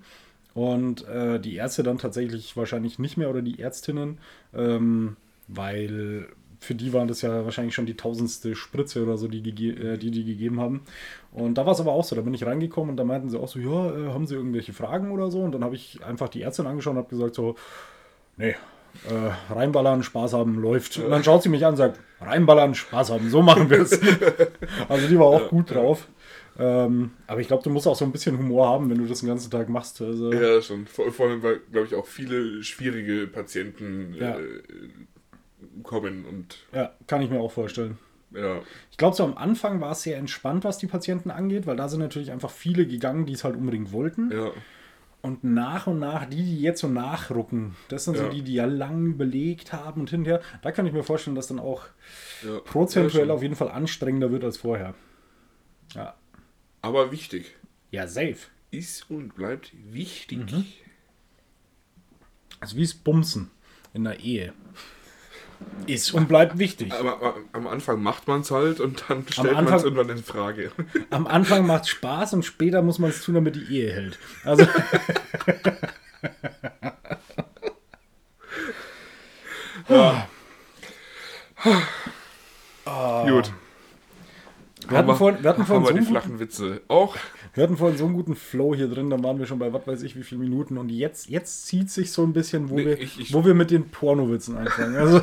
Speaker 2: Und äh, die Ärzte dann tatsächlich wahrscheinlich nicht mehr oder die Ärztinnen, ähm, weil für die waren das ja wahrscheinlich schon die tausendste Spritze oder so, die die, äh, die, die gegeben haben. Und da war es aber auch so, da bin ich reingekommen und da meinten sie auch so, ja, äh, haben sie irgendwelche Fragen oder so? Und dann habe ich einfach die Ärztin angeschaut und habe gesagt so, nee, äh, reinballern, Spaß haben, läuft. Und dann schaut sie mich an und sagt, reinballern, Spaß haben, so machen wir es. also die war auch gut drauf. Ähm, aber ich glaube, du musst auch so ein bisschen Humor haben, wenn du das den ganzen Tag machst. Also,
Speaker 1: ja, schon. Vor, vor allem, weil, glaube ich, auch viele schwierige Patienten
Speaker 2: Ja.
Speaker 1: äh, kommen und
Speaker 2: ja, kann ich mir auch vorstellen.
Speaker 1: ja,
Speaker 2: Ich glaube, so am Anfang war es sehr entspannt, was die Patienten angeht, weil da sind natürlich einfach viele gegangen, die es halt unbedingt wollten.
Speaker 1: ja.
Speaker 2: Und nach und nach, die, die jetzt so nachrucken, das sind so
Speaker 1: Ja.
Speaker 2: die, die ja lang überlegt haben und hinterher, da kann ich mir vorstellen, dass dann auch
Speaker 1: ja.
Speaker 2: prozentuell auf jeden Fall anstrengender wird als vorher. Ja.
Speaker 1: Aber wichtig.
Speaker 2: Ja, safe.
Speaker 1: Ist und bleibt wichtig.
Speaker 2: Mhm. Also wie es Bumsen in der Ehe. Ist und bleibt wichtig.
Speaker 1: Aber am- Anfang macht man es halt und dann stellt man es irgendwann in Frage.
Speaker 2: Am Anfang macht es Spaß und später muss man es tun, damit die Ehe hält. Also.
Speaker 1: Gut.
Speaker 2: Wir hatten vorhin, wir hatten vorhin, so
Speaker 1: die
Speaker 2: einen guten,
Speaker 1: flachen Witze auch.
Speaker 2: wir hatten vorhin so einen guten Flow hier drin, dann waren wir schon bei was weiß ich wie viele Minuten und jetzt, jetzt zieht sich so ein bisschen, wo,
Speaker 1: Nee,
Speaker 2: wir,
Speaker 1: ich- ich-
Speaker 2: wo wir mit den Pornowitzen anfangen. Also,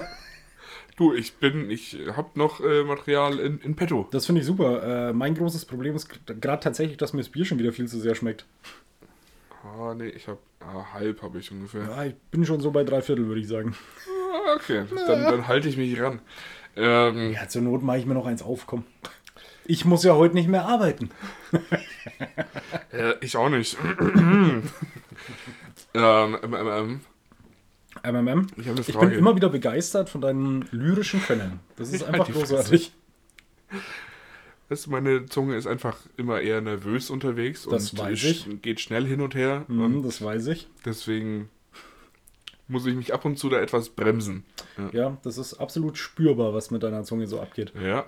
Speaker 1: Du, ich bin, ich hab noch äh, Material in, in petto.
Speaker 2: das finde ich super. Äh, mein großes Problem ist gerade tatsächlich, dass mir das Bier schon wieder viel zu sehr schmeckt.
Speaker 1: Ah, nee, ich hab, ah, halb habe ich ungefähr.
Speaker 2: Ja, ich bin schon so bei drei Viertel, würde ich sagen.
Speaker 1: Ah, okay, dann, dann halte ich mich ran. Ähm,
Speaker 2: Ja, zur Not mache ich mir noch eins auf, komm. Ich muss ja heute nicht mehr arbeiten.
Speaker 1: äh, ich auch nicht. ähm, ähm, ähm,
Speaker 2: MMM.
Speaker 1: ich habe eine
Speaker 2: Ich
Speaker 1: Frage.
Speaker 2: bin immer wieder begeistert von deinem lyrischen Können. Das ist
Speaker 1: Ja,
Speaker 2: einfach großartig.
Speaker 1: Du, meine Zunge ist einfach immer eher nervös unterwegs
Speaker 2: Das
Speaker 1: und
Speaker 2: weiß ich.
Speaker 1: geht schnell hin und her.
Speaker 2: Mhm,
Speaker 1: Und
Speaker 2: das weiß ich.
Speaker 1: deswegen muss ich mich ab und zu da etwas bremsen.
Speaker 2: Ja, das ist absolut spürbar, was mit deiner Zunge so abgeht.
Speaker 1: Ja.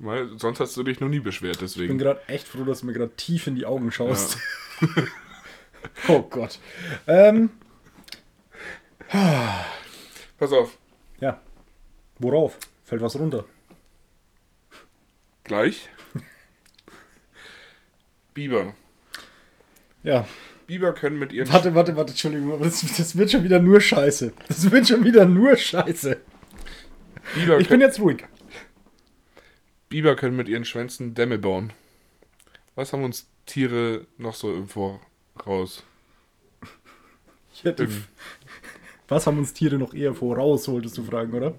Speaker 1: Weil sonst hast du dich noch nie beschwert,
Speaker 2: Ich bin
Speaker 1: deswegen.
Speaker 2: gerade echt froh, dass du mir gerade tief in die Augen schaust. oh Gott. Ähm,
Speaker 1: Pass auf,
Speaker 2: ja. Worauf? Fällt was runter?
Speaker 1: gleich. Biber.
Speaker 2: Ja,
Speaker 1: Biber können mit ihren.
Speaker 2: Warte, warte, warte, Entschuldigung, das, das wird schon wieder nur Scheiße. Das wird schon wieder nur Scheiße.
Speaker 1: Biber,
Speaker 2: Ich bin jetzt ruhig.
Speaker 1: Biber können mit ihren Schwänzen Dämme bauen. Was haben uns Tiere noch so im Voraus?
Speaker 2: Ich hätte, was haben uns Tiere noch eher voraus, wolltest du fragen, oder?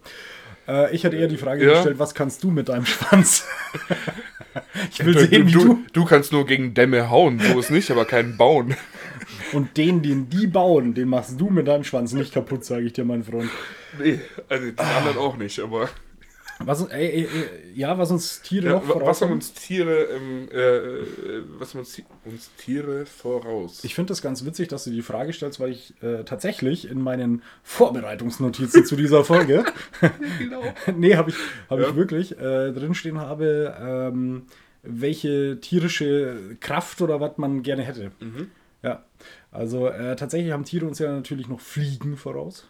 Speaker 2: Äh, ich hätte eher die Frage
Speaker 1: Ja.
Speaker 2: gestellt, was kannst du mit deinem Schwanz? ich will
Speaker 1: Du,
Speaker 2: sehen, wie
Speaker 1: du,
Speaker 2: du
Speaker 1: du kannst nur gegen Dämme hauen, so ist nicht, aber keinen bauen.
Speaker 2: und den, den die bauen, den machst du mit deinem Schwanz nicht kaputt, sage ich dir, mein Freund.
Speaker 1: Nee, also die anderen auch nicht, aber.
Speaker 2: Was, ey, ey, ey, ja, was uns Tiere
Speaker 1: Ja,
Speaker 2: noch voraus
Speaker 1: was haben uns Tiere im, äh, äh, was haben uns, Ti- uns Tiere voraus?
Speaker 2: Ich finde das ganz witzig, dass du die Frage stellst, weil ich äh, tatsächlich in meinen Vorbereitungsnotizen zu dieser Folge,
Speaker 1: genau.
Speaker 2: nee, habe ich, hab
Speaker 1: Ja.
Speaker 2: ich wirklich äh, drinstehen habe, ähm, welche tierische Kraft oder was man gerne hätte.
Speaker 1: Mhm.
Speaker 2: Ja, also äh, tatsächlich haben Tiere uns ja natürlich noch Fliegen voraus.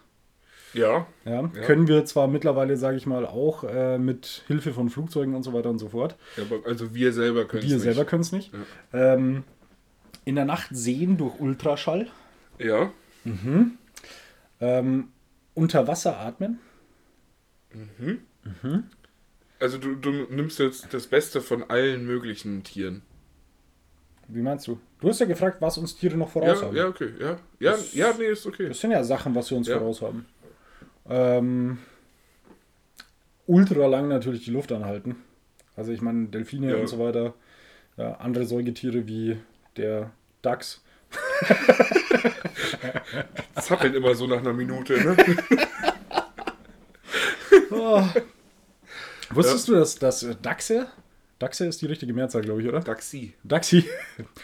Speaker 1: Ja,
Speaker 2: Ja,
Speaker 1: Ja.
Speaker 2: können wir zwar mittlerweile, sage ich mal, auch äh, mit Hilfe von Flugzeugen und so weiter und so fort.
Speaker 1: ja, aber also wir selber können
Speaker 2: Wir
Speaker 1: es
Speaker 2: selber
Speaker 1: nicht.
Speaker 2: können es nicht. Ähm, in der Nacht sehen durch Ultraschall.
Speaker 1: Ja,
Speaker 2: Ähm, unter Wasser atmen.
Speaker 1: also du, du nimmst jetzt das Beste von allen möglichen Tieren.
Speaker 2: Wie meinst du? Du hast ja gefragt, was uns Tiere noch voraus
Speaker 1: Ja,
Speaker 2: haben.
Speaker 1: ja, okay, ja. Ja, ja, nee, ist okay.
Speaker 2: Das sind ja Sachen, was wir uns
Speaker 1: Ja.
Speaker 2: voraus haben. Ähm, ultra lang natürlich die Luft anhalten. Also ich meine, Delfine
Speaker 1: Ja.
Speaker 2: und so weiter. Ja, andere Säugetiere wie der Dachs.
Speaker 1: Zappelt immer so nach einer Minute, ne?
Speaker 2: Oh. Wusstest du, dass, dass äh, Dachse, Dachse ist die richtige Mehrzahl, glaube ich, oder?
Speaker 1: Taxi.
Speaker 2: Daxi.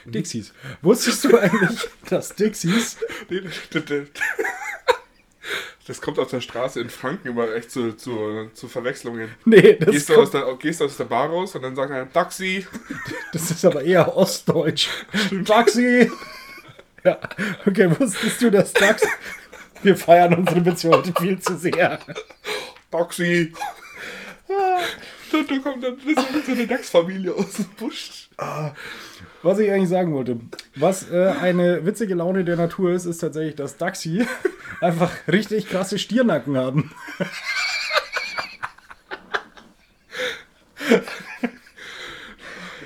Speaker 2: Dixies. Wusstest du eigentlich, dass Dixies
Speaker 1: das, kommt auf der Straße in Franken immer echt zu, zu, zu Verwechslungen.
Speaker 2: Nee, das,
Speaker 1: Gehst du, aus der, gehst du aus der Bar raus und dann sagt er Taxi.
Speaker 2: das ist aber eher ostdeutsch. Taxi! Ja, okay, wusstest du, dass Dachs. Wir feiern unsere Beziehung heute viel zu sehr.
Speaker 1: Taxi. Da, da kommt dann so eine Dachsfamilie aus dem Busch.
Speaker 2: Was ich eigentlich sagen wollte, was äh, eine witzige Laune der Natur ist, ist tatsächlich, dass Daxi einfach richtig krasse Stiernacken haben.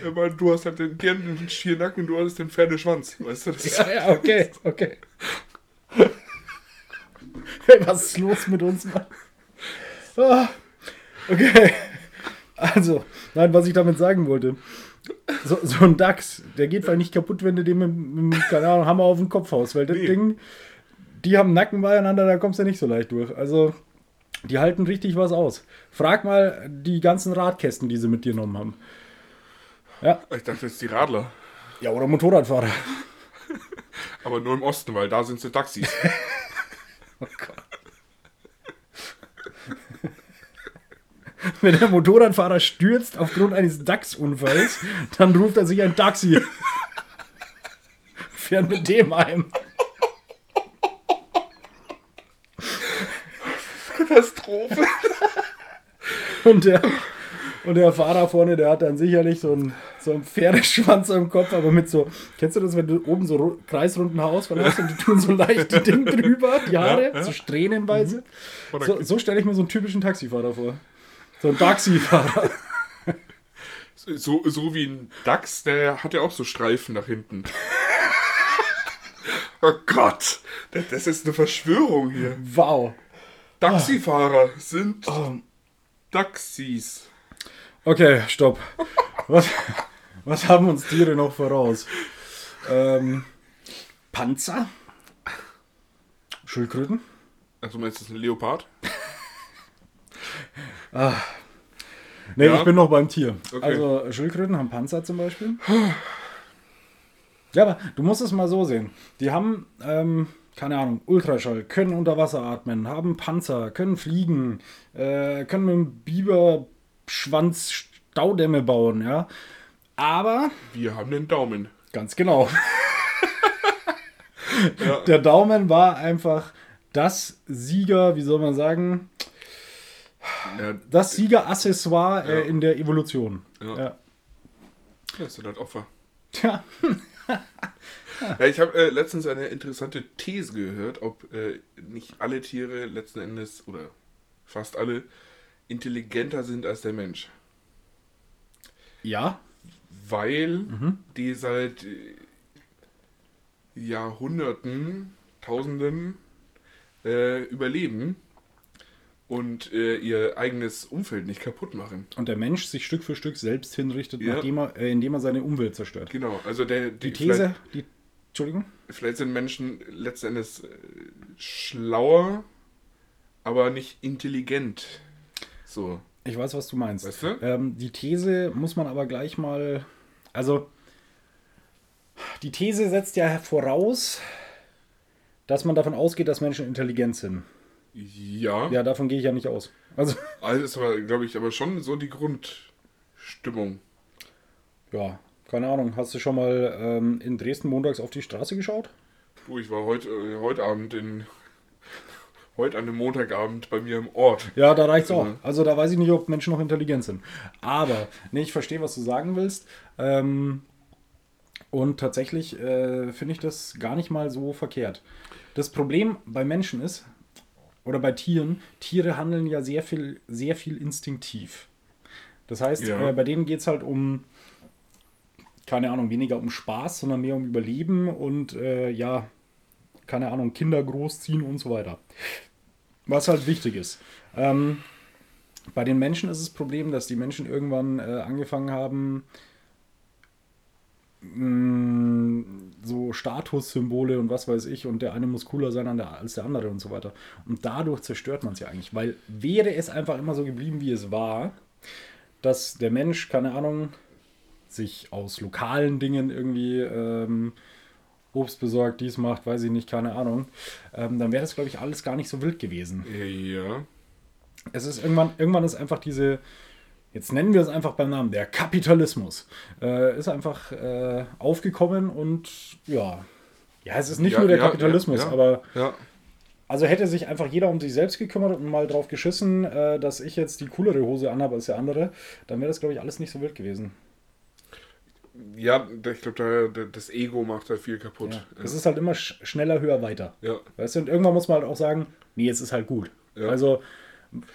Speaker 1: Aber du hast halt den Tieren Schiernacken, du hast den Pferdeschwanz. Weißt du, das
Speaker 2: Ja, ja, okay, okay. Hey, was ist los mit uns, Mann? Ah, okay. Also, nein, was ich damit sagen wollte. So, so ein Dachs, der geht vielleicht nicht kaputt, wenn du dem mit, mit keine Ahnung, Hammer auf den Kopf haust, weil das
Speaker 1: Nee.
Speaker 2: Ding, die haben Nacken beieinander, da kommst du nicht so leicht durch. Also, die halten richtig was aus. Frag mal die ganzen Radkästen, die sie mit dir genommen haben. Ja,
Speaker 1: Ich dachte jetzt die Radler.
Speaker 2: ja oder Motorradfahrer.
Speaker 1: Aber nur im Osten, weil da sind sie Taxis.
Speaker 2: Oh Gott. Wenn der Motorradfahrer stürzt aufgrund eines DAX-Unfalls, dann ruft er sich ein Taxi. Fährt mit dem heim.
Speaker 1: Katastrophe.
Speaker 2: Und der, und der Fahrer vorne, der hat dann sicherlich so einen, so einen Pferdeschwanz am Kopf, aber mit so, kennst du das, wenn du oben so ru- kreisrunden Haarausfall hast und die tun so leicht die Ding drüber, die Haare,
Speaker 1: Ja, ja.
Speaker 2: so strähnenweise.
Speaker 1: Oder-
Speaker 2: So, so stelle ich mir so einen typischen Taxifahrer vor. So ein Taxifahrer.
Speaker 1: So, so wie ein Dachs, der hat ja auch so Streifen nach hinten. oh Gott, das, ist eine Verschwörung hier.
Speaker 2: Wow.
Speaker 1: Taxifahrer sind
Speaker 2: Oh.
Speaker 1: Taxis.
Speaker 2: Okay, stopp. Was, was haben uns Tiere noch voraus? Ähm, Panzer? Schildkröten?
Speaker 1: Also meinst du, das ist ein Leopard?
Speaker 2: Nee,
Speaker 1: Ja?
Speaker 2: ich bin noch beim Tier.
Speaker 1: Okay.
Speaker 2: Also Schildkröten haben Panzer zum Beispiel. Ja, aber du musst es mal so sehen. Die haben, ähm, keine Ahnung, Ultraschall, können unter Wasser atmen, haben Panzer, können fliegen, äh, können mit dem Biberschwanz Staudämme bauen, ja. Aber,
Speaker 1: Wir haben den Daumen.
Speaker 2: ganz genau,
Speaker 1: Ja.
Speaker 2: der Daumen war einfach das Sieger, wie soll man sagen,
Speaker 1: Ja,
Speaker 2: das Siegeraccessoire äh,
Speaker 1: Ja.
Speaker 2: in der Evolution.
Speaker 1: Ja.
Speaker 2: Ja.
Speaker 1: das sind halt Opfer.
Speaker 2: Tja.
Speaker 1: Ja, ich habe äh, letztens eine interessante These gehört, ob äh, nicht alle Tiere letzten Endes oder fast alle intelligenter sind als der Mensch.
Speaker 2: Ja.
Speaker 1: Weil mhm. die seit äh, Jahrhunderten, Tausenden äh, überleben und äh, ihr eigenes Umfeld nicht kaputt machen.
Speaker 2: Und der Mensch sich Stück für Stück selbst hinrichtet, ja. nachdem er, äh, indem er seine Umwelt zerstört.
Speaker 1: Genau, also der,
Speaker 2: die, die These, die, Entschuldigung?
Speaker 1: Vielleicht sind Menschen letzten Endes äh, schlauer, aber nicht intelligent. So.
Speaker 2: Ich weiß, was du meinst. Weißt du? Ähm, die These muss man aber gleich mal. Also, die These setzt ja voraus, dass man davon ausgeht, dass Menschen intelligent sind.
Speaker 1: Ja.
Speaker 2: Ja, davon gehe ich ja nicht aus. Also,
Speaker 1: also ist aber, glaube ich, aber schon so die Grundstimmung.
Speaker 2: Ja, keine Ahnung. Hast du schon mal ähm, in Dresden montags auf die Straße geschaut?
Speaker 1: Du, ich war heute, äh, heute Abend in. Heute an einem Montagabend bei mir im Ort.
Speaker 2: Ja, da reicht's auch. Also da weiß ich nicht, ob Menschen noch intelligent sind. Aber, nee, ich verstehe, was du sagen willst. Ähm, und tatsächlich äh, finde ich das gar nicht mal so verkehrt. Das Problem bei Menschen ist, oder bei Tieren, Tiere handeln ja sehr viel, sehr viel instinktiv. Das heißt, ja. äh, bei denen geht es halt um, keine Ahnung, weniger um Spaß, sondern mehr um Überleben und äh, ja, keine Ahnung, Kinder großziehen und so weiter. Was halt wichtig ist. Ähm, bei den Menschen ist das Problem, dass die Menschen irgendwann äh, angefangen haben, Mm, so Statussymbole und was weiß ich und der eine muss cooler sein als der andere und so weiter. Und dadurch zerstört man es ja eigentlich, weil wäre es einfach immer so geblieben, wie es war, dass der Mensch, keine Ahnung, sich aus lokalen Dingen irgendwie ähm, Obst besorgt, dies macht, weiß ich nicht, keine Ahnung, ähm, dann wäre das, glaube ich, alles gar nicht so wild gewesen.
Speaker 1: Ja.
Speaker 2: Es ist irgendwann, irgendwann ist einfach diese, jetzt nennen wir es einfach beim Namen, der Kapitalismus, äh, ist einfach äh, aufgekommen und ja, ja, es ist nicht ja, nur der ja, Kapitalismus, ja, aber also hätte sich einfach jeder um sich selbst gekümmert und mal drauf geschissen, äh, dass ich jetzt die coolere Hose anhabe als der andere, dann wäre das, glaube ich, alles nicht so wild gewesen.
Speaker 1: Ja, ich glaube, da, das Ego macht da viel kaputt.
Speaker 2: Es ist halt immer sch schneller, höher, weiter.
Speaker 1: Ja.
Speaker 2: Weißt du, und irgendwann muss man halt auch sagen, nee, jetzt ist halt gut. Also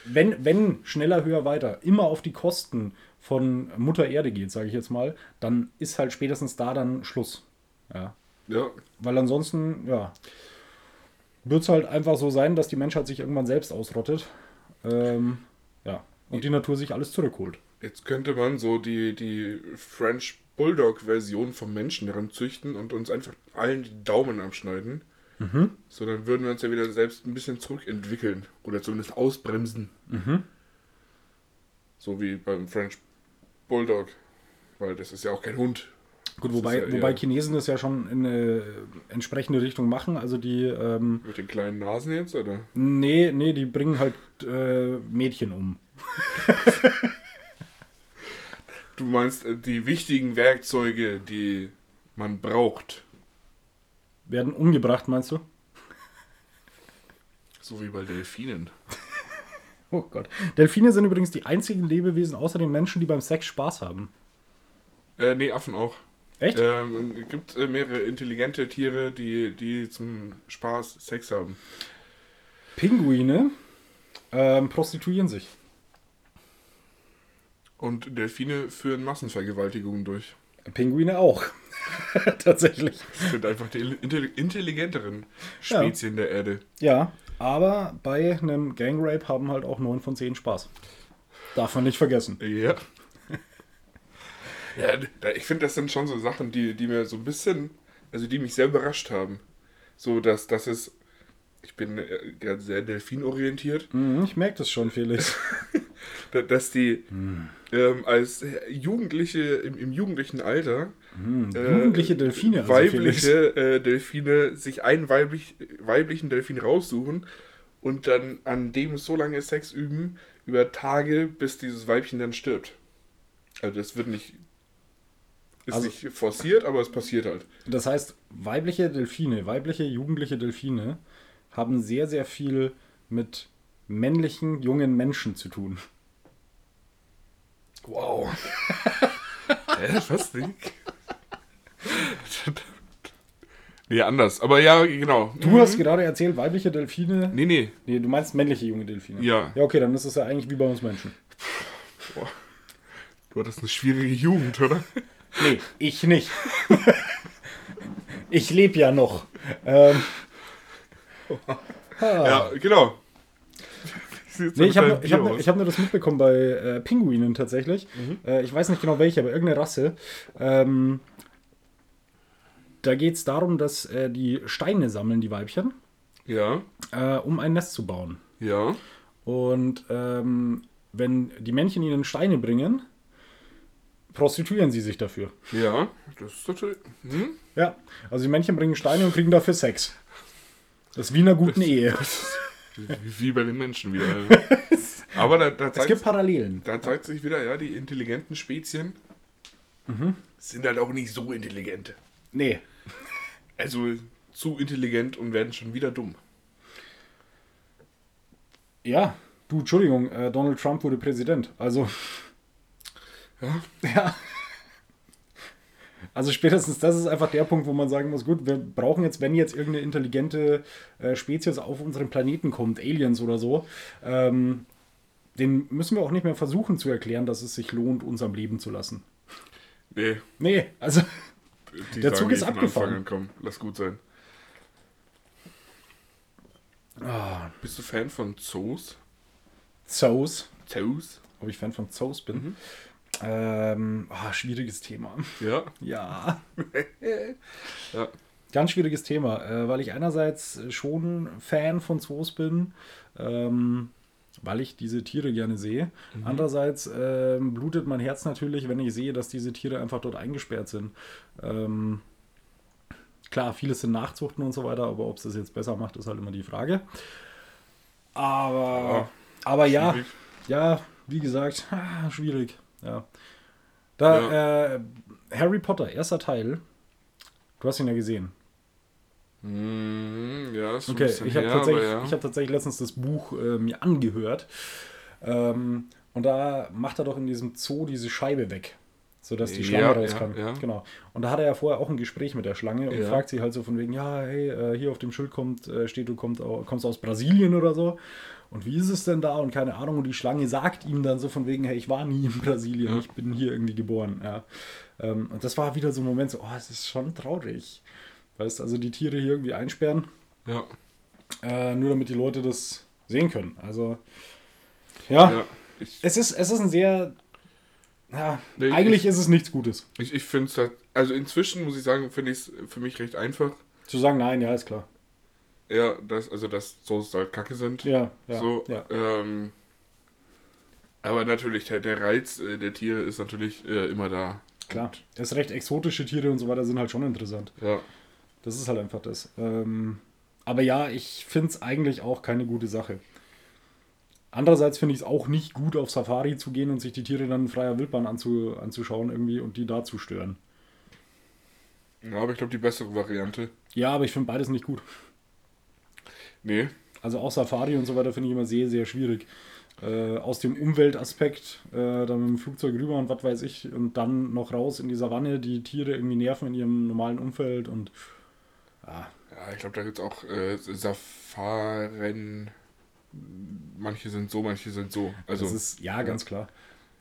Speaker 2: wenn, wenn schneller, höher, weiter immer auf die Kosten von Mutter Erde geht, sage ich jetzt mal, dann ist halt spätestens da dann Schluss. Ja.
Speaker 1: ja.
Speaker 2: Weil ansonsten, ja, wird es halt einfach so sein, dass die Menschheit sich irgendwann selbst ausrottet. Ähm, ja. Und die Natur sich alles zurückholt.
Speaker 1: Jetzt könnte man so die, die French Bulldog-Version vom Menschen heranzüchten und uns einfach allen die Daumen abschneiden. Mhm. So, dann würden wir uns ja wieder selbst ein bisschen zurückentwickeln. Oder zumindest ausbremsen.
Speaker 2: Mhm.
Speaker 1: So wie beim French Bulldog. Weil das ist ja auch kein Hund.
Speaker 2: Gut, wobei, ja wobei Chinesen das ja schon in eine entsprechende Richtung machen. Also die. Ähm,
Speaker 1: Mit den kleinen Nasen jetzt, oder?
Speaker 2: Nee, nee, die bringen halt äh, Mädchen um.
Speaker 1: du meinst äh, die wichtigen Werkzeuge, die man braucht
Speaker 2: werden umgebracht, meinst du?
Speaker 1: So wie bei Delfinen.
Speaker 2: oh Gott. Delfine sind übrigens die einzigen Lebewesen außer den Menschen, die beim Sex Spaß haben.
Speaker 1: Äh, nee, Affen auch.
Speaker 2: Echt?
Speaker 1: Ähm, es gibt äh, mehrere intelligente Tiere, die, die zum Spaß Sex haben.
Speaker 2: Pinguine ähm, prostituieren sich.
Speaker 1: Und Delfine führen Massenvergewaltigungen durch.
Speaker 2: Pinguine auch. Tatsächlich.
Speaker 1: Das sind einfach die intelligenteren Spezien ja. der Erde.
Speaker 2: Ja, aber bei einem Gangrape haben halt auch 9 von 10 Spaß. Darf man nicht vergessen.
Speaker 1: Ja. ja, ich finde, das sind schon so Sachen, die, die mir so ein bisschen, also die mich sehr überrascht haben. So, dass, dass es, ich bin ja sehr delfinorientiert.
Speaker 2: Mhm, ich merke das schon, Felix.
Speaker 1: dass die ähm, als Jugendliche, im, im jugendlichen Alter,
Speaker 2: hm, jugendliche Delfine.
Speaker 1: Also weibliche äh, Delfine sich einen weiblich, weiblichen Delfin raussuchen und dann an dem so lange Sex üben, über Tage, bis dieses Weibchen dann stirbt. Also das wird nicht. Ist also, nicht forciert, aber es passiert halt.
Speaker 2: Das heißt, weibliche Delfine, weibliche jugendliche Delfine haben sehr, sehr viel mit männlichen jungen Menschen zu tun.
Speaker 1: Wow. Hä, was nicht? Nee, anders. Aber ja, genau.
Speaker 2: Du hast gerade erzählt, weibliche Delfine.
Speaker 1: Nee, nee.
Speaker 2: Nee, du meinst männliche junge Delfine.
Speaker 1: Ja.
Speaker 2: Ja, okay, dann ist es ja eigentlich wie bei uns Menschen.
Speaker 1: Boah. Du hattest eine schwierige Jugend, oder?
Speaker 2: Nee, ich nicht. ich lebe ja noch. Ähm,
Speaker 1: Ja, genau.
Speaker 2: Nee, ich habe ich hab, ich hab nur das mitbekommen bei äh, Pinguinen tatsächlich. Äh, ich weiß nicht genau welche, aber irgendeine Rasse. Ähm, da geht es darum, dass äh, die Steine sammeln, die Weibchen,
Speaker 1: Ja,
Speaker 2: äh, um ein Nest zu bauen.
Speaker 1: ja.
Speaker 2: Und ähm, wenn die Männchen ihnen Steine bringen, prostituieren sie sich dafür.
Speaker 1: Ja, das ist natürlich. Hm?
Speaker 2: Ja, also die Männchen bringen Steine und kriegen dafür Sex. Das ist wie in einer guten Ehe.
Speaker 1: Wie bei den Menschen wieder. Aber da, da,
Speaker 2: Es gibt
Speaker 1: zeigt,
Speaker 2: Parallelen.
Speaker 1: da zeigt sich wieder, ja, die intelligenten Spezien sind halt auch nicht so intelligent.
Speaker 2: Nee.
Speaker 1: Also zu intelligent und werden schon wieder dumm.
Speaker 2: Ja, du, Entschuldigung, äh, Donald Trump wurde Präsident. Also,
Speaker 1: Ja,
Speaker 2: ja. Also spätestens das ist einfach der Punkt, wo man sagen muss, gut, wir brauchen jetzt, wenn jetzt irgendeine intelligente äh, Spezies auf unseren Planeten kommt, Aliens oder so, ähm, den müssen wir auch nicht mehr versuchen zu erklären, dass es sich lohnt, uns am Leben zu lassen.
Speaker 1: nee.
Speaker 2: Nee, also
Speaker 1: Die
Speaker 2: Der Zug ist abgefahren.
Speaker 1: Komm, lass gut sein.
Speaker 2: ah,
Speaker 1: Bist du Fan von Zoos?
Speaker 2: Zoos,
Speaker 1: Zoos?
Speaker 2: ob ich Fan von Zoos bin. Ähm, ah, schwieriges Thema.
Speaker 1: Ja.
Speaker 2: Ja.
Speaker 1: Ja.
Speaker 2: Ganz schwieriges Thema, äh, weil ich einerseits schon Fan von Zoos bin, ähm, weil ich diese Tiere gerne sehe. Andererseits ähm, blutet mein Herz natürlich, wenn ich sehe, dass diese Tiere einfach dort eingesperrt sind. Ähm, klar, vieles sind Nachzuchten und so weiter, aber ob es das jetzt besser macht, ist halt immer die Frage. Aber, aber ja,
Speaker 1: schwierig.
Speaker 2: ja, wie gesagt, schwierig. Ja. Da, Äh, Harry Potter, erster Teil. Du hast ihn ja gesehen.
Speaker 1: Mm, ja, ist
Speaker 2: Okay, ich habe tatsächlich,
Speaker 1: ja.
Speaker 2: ich hab tatsächlich letztens das Buch äh, mir angehört. Ähm, und da macht er doch in diesem Zoo diese Scheibe weg, sodass die
Speaker 1: Ja,
Speaker 2: Schlange
Speaker 1: ja,
Speaker 2: raus kann.
Speaker 1: ja.
Speaker 2: Genau. Und da hat er ja vorher auch ein Gespräch mit der Schlange und
Speaker 1: Ja.
Speaker 2: fragt sie halt so von wegen, ja, hey, äh, hier auf dem Schild kommt, äh, steht, du kommst aus Brasilien oder so. Und wie ist es denn da? Und keine Ahnung. Und die Schlange sagt ihm dann so von wegen, hey, ich war nie in Brasilien,
Speaker 1: Ja.
Speaker 2: ich bin hier irgendwie geboren. Ja. Ähm, und das war wieder so ein Moment, so, oh, es ist schon traurig. Weißt also die Tiere hier irgendwie einsperren,
Speaker 1: Ja,
Speaker 2: äh, nur damit die Leute das sehen können. Also, ja,
Speaker 1: ja. Ich,
Speaker 2: es, ist, es ist ein sehr. Ja,
Speaker 1: Nee,
Speaker 2: eigentlich ist es nichts Gutes.
Speaker 1: ich, ich finde es halt, also inzwischen muss ich sagen, finde ich es für mich recht einfach.
Speaker 2: Zu sagen, nein, ja, ist klar.
Speaker 1: Ja, dass, also dass Zoos halt kacke sind.
Speaker 2: Ja, ja.
Speaker 1: so,
Speaker 2: ja.
Speaker 1: ähm, aber natürlich, der, der Reiz äh, der Tiere ist natürlich äh, immer da.
Speaker 2: Klar. Erst recht exotische Tiere und so weiter sind halt schon interessant.
Speaker 1: Ja,
Speaker 2: Das ist halt einfach das. Ähm, aber ja, ich finde es eigentlich auch keine gute Sache. Andererseits finde ich es auch nicht gut, auf Safari zu gehen und sich die Tiere dann in freier Wildbahn anzu, anzuschauen irgendwie und die da zu stören.
Speaker 1: ja aber ich glaube, die bessere Variante.
Speaker 2: Ja, aber ich finde beides nicht gut.
Speaker 1: Nee,
Speaker 2: Also auch Safari und so weiter finde ich immer sehr, sehr schwierig. Äh, aus dem Umweltaspekt, äh, dann mit dem Flugzeug rüber und was weiß ich, und dann noch raus in die Savanne, die Tiere irgendwie nerven in ihrem normalen Umfeld und ja,
Speaker 1: Ja, ich glaube, da gibt es auch äh, Safaren. Manche sind so, manche sind so. Also,
Speaker 2: das ist ja ganz klar.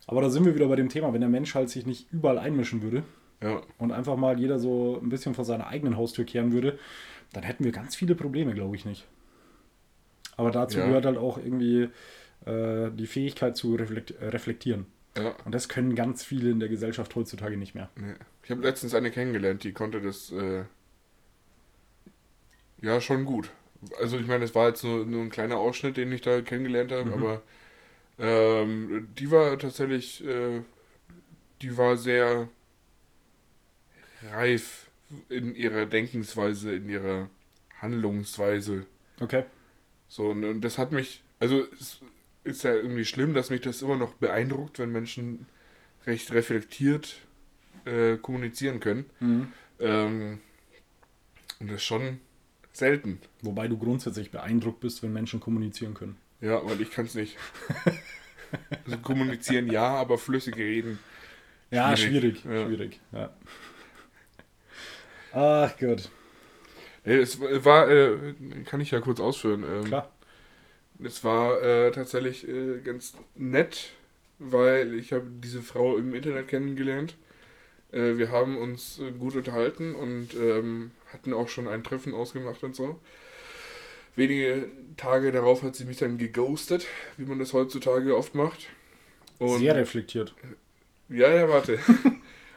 Speaker 2: Aber da sind wir wieder bei dem Thema, wenn der Mensch halt sich nicht überall einmischen würde
Speaker 1: ja,
Speaker 2: und einfach mal jeder so ein bisschen vor seiner eigenen Haustür kehren würde, dann hätten wir ganz viele Probleme, glaube ich nicht. Aber dazu
Speaker 1: Ja.
Speaker 2: gehört halt auch irgendwie äh, die Fähigkeit zu reflekt reflektieren.
Speaker 1: ja.
Speaker 2: Und das können ganz viele in der Gesellschaft heutzutage nicht mehr.
Speaker 1: Nee. Ich habe letztens eine kennengelernt, die konnte das äh, ja schon gut. Also ich meine, es war jetzt nur, nur ein kleiner Ausschnitt, den ich da kennengelernt habe,
Speaker 2: Mhm.
Speaker 1: aber ähm, die war tatsächlich, äh, die war sehr reif in ihrer Denkensweise, in ihrer Handlungsweise.
Speaker 2: Okay.
Speaker 1: So, und, das hat mich, also es ist ja irgendwie schlimm, dass mich das immer noch beeindruckt, wenn Menschen recht reflektiert äh, kommunizieren können.
Speaker 2: Mhm.
Speaker 1: Ähm, und das ist schon selten.
Speaker 2: Wobei du grundsätzlich beeindruckt bist, wenn Menschen kommunizieren können.
Speaker 1: Ja, weil ich kann es nicht. Also kommunizieren ja, aber flüssig reden.
Speaker 2: Ja,
Speaker 1: Schwierig,
Speaker 2: schwierig.
Speaker 1: ja.
Speaker 2: Schwierig, ja. Ach Gott.
Speaker 1: Es war, äh, kann ich ja kurz ausführen. Ähm,
Speaker 2: Klar.
Speaker 1: Es war äh, tatsächlich äh, ganz nett, weil ich habe diese Frau im Internet kennengelernt. Äh, wir haben uns äh, gut unterhalten und ähm, hatten auch schon ein Treffen ausgemacht und so. Wenige Tage darauf hat sie mich dann geghostet, wie man das heutzutage oft macht. Und
Speaker 2: Sehr reflektiert.
Speaker 1: ja, ja, warte.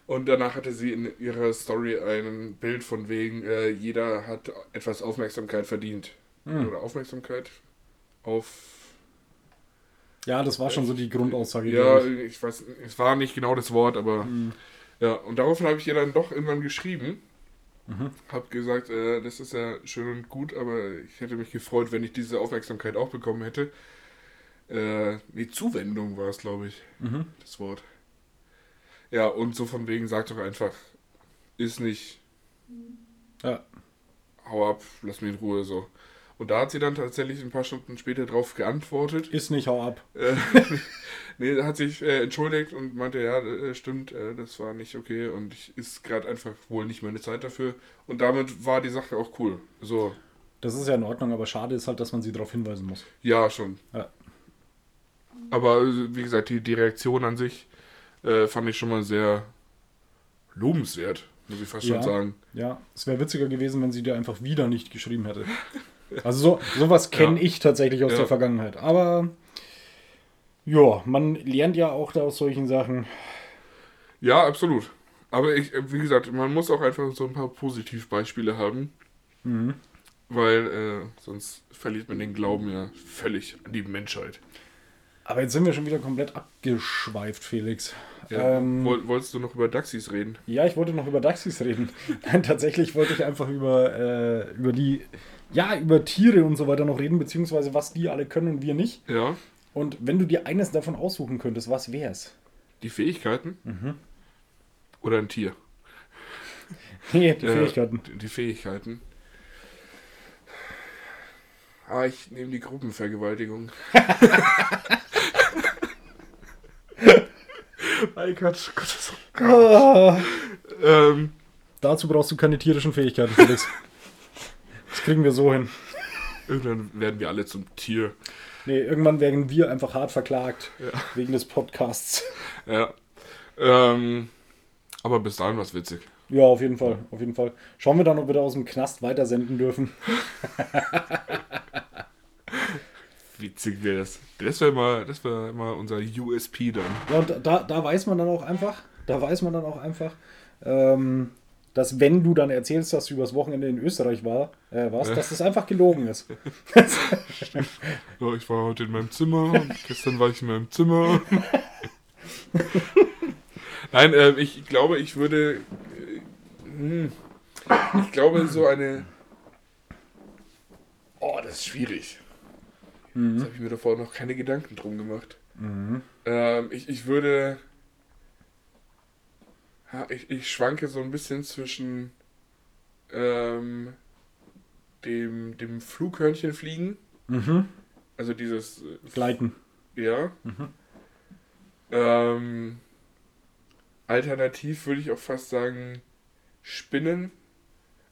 Speaker 1: Und danach hatte sie in ihrer Story ein Bild von wegen, äh, jeder hat etwas Aufmerksamkeit verdient.
Speaker 2: Hm.
Speaker 1: Oder Aufmerksamkeit auf.
Speaker 2: Ja, das war schon so die Grundaussage.
Speaker 1: Ja,
Speaker 2: ich.
Speaker 1: ich weiß, es war nicht genau das Wort, aber.
Speaker 2: Hm.
Speaker 1: Ja, und daraufhin habe ich ihr dann doch irgendwann geschrieben.
Speaker 2: Mhm.
Speaker 1: Hab gesagt, äh, das ist ja schön und gut, aber ich hätte mich gefreut, wenn ich diese Aufmerksamkeit auch bekommen hätte. Äh, die Zuwendung war es, glaube ich,
Speaker 2: Mhm.
Speaker 1: das Wort. Ja, und so von wegen, sag doch einfach, ist nicht,
Speaker 2: Ja.
Speaker 1: hau ab, lass mich in Ruhe, so. Und da hat sie dann tatsächlich ein paar Stunden später drauf geantwortet.
Speaker 2: Ist nicht, hau ab.
Speaker 1: Äh, nee, hat sich äh, entschuldigt und meinte, ja, äh, stimmt, äh, das war nicht okay und ich ist gerade einfach wohl nicht meine Zeit dafür. Und damit war die Sache auch cool. So,
Speaker 2: Das ist ja in Ordnung, aber schade ist halt, dass man sie darauf hinweisen muss.
Speaker 1: ja, schon.
Speaker 2: Ja.
Speaker 1: Aber äh, wie gesagt, die, die Reaktion an sich äh, fand ich schon mal sehr lobenswert, muss ich fast
Speaker 2: Ja.
Speaker 1: schon sagen.
Speaker 2: Ja, es wäre witziger gewesen, wenn sie dir einfach wieder nicht geschrieben hätte. Also so, sowas kenne
Speaker 1: Ja.
Speaker 2: ich tatsächlich aus
Speaker 1: Ja.
Speaker 2: der Vergangenheit. Aber ja, man lernt ja auch da aus solchen Sachen.
Speaker 1: Ja, absolut. Aber ich, äh, wie gesagt, man muss auch einfach so ein paar Positivbeispiele haben,
Speaker 2: Mhm.
Speaker 1: weil äh, sonst verliert man den Glauben ja völlig an die Menschheit.
Speaker 2: Aber jetzt sind wir schon wieder komplett abgeschweift, Felix.
Speaker 1: Ja.
Speaker 2: Ähm,
Speaker 1: Woll, wolltest du noch über Daxis reden?
Speaker 2: Ja, ich wollte noch über Daxis reden. Nein, tatsächlich wollte ich einfach über, äh, über die, ja, über Tiere und so weiter noch reden, beziehungsweise was die alle können und wir nicht.
Speaker 1: Ja.
Speaker 2: Und wenn du dir eines davon aussuchen könntest, was wär's?
Speaker 1: Die Fähigkeiten?
Speaker 2: Mhm.
Speaker 1: Oder ein Tier?
Speaker 2: Nee, die
Speaker 1: Äh,
Speaker 2: Fähigkeiten.
Speaker 1: Die Fähigkeiten. Ah, ich nehme die Gruppenvergewaltigung. mein Gott, Gott, das ist so
Speaker 2: Ah,
Speaker 1: ähm,
Speaker 2: dazu brauchst du keine tierischen Fähigkeiten, Felix. Das kriegen wir so hin.
Speaker 1: Irgendwann werden wir alle zum Tier.
Speaker 2: Nee, irgendwann werden wir einfach hart verklagt wegen des Podcasts.
Speaker 1: Ja. Ähm, aber bis dahin war es witzig.
Speaker 2: Ja, auf jeden Fall, auf jeden Fall. Schauen wir dann, ob wir da aus dem Knast weitersenden dürfen.
Speaker 1: Witzig wäre das. Das wäre mal, das wäre mal unser USP dann.
Speaker 2: Ja, und da, da weiß man dann auch einfach, da weiß man dann auch einfach, ähm, dass wenn du dann erzählst, dass du übers Wochenende in Österreich war, äh, warst, dass das einfach gelogen ist.
Speaker 1: Ja, ich war heute in meinem Zimmer und gestern war ich in meinem Zimmer. Nein, ähm, ich glaube, ich würde. Äh, hm, ich glaube, so eine. Oh, das ist schwierig. Das habe ich mir davor noch keine Gedanken drum gemacht. Ähm, ich, ich würde. Ja, ich, ich schwanke so ein bisschen zwischen ähm, dem, dem Flughörnchen fliegen.
Speaker 2: Mhm.
Speaker 1: Also dieses. äh,
Speaker 2: Gleiten.
Speaker 1: Ja. Ähm, alternativ würde ich auch fast sagen Spinnen.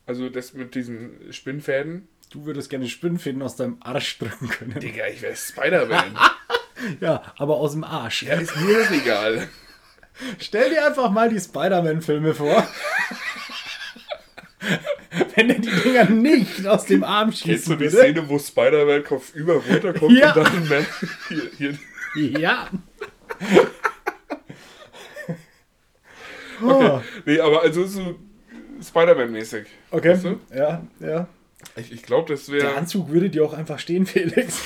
Speaker 1: Also das mit diesen Spinnfäden.
Speaker 2: Du würdest gerne Spinnfäden aus deinem Arsch drücken können.
Speaker 1: Digga, ich wäre Spider-Man.
Speaker 2: Ja, aber aus dem Arsch.
Speaker 1: ja, ist mir das egal.
Speaker 2: Stell dir einfach mal die Spider-Man-Filme vor. Wenn er die Dinger nicht aus dem Arm
Speaker 1: Kennst du die
Speaker 2: würde.
Speaker 1: Szene, wo Spider-Man Kopf über runterkommt
Speaker 2: Ja.
Speaker 1: und dann ein Man hier, hier.
Speaker 2: Ja. Oh,
Speaker 1: Nee, aber also so Spider-Man-mäßig.
Speaker 2: okay.
Speaker 1: Weißt du?
Speaker 2: Ja, ja.
Speaker 1: Ich, ich glaube, das
Speaker 2: Der
Speaker 1: wäre.
Speaker 2: Anzug würde dir auch einfach stehen, Felix.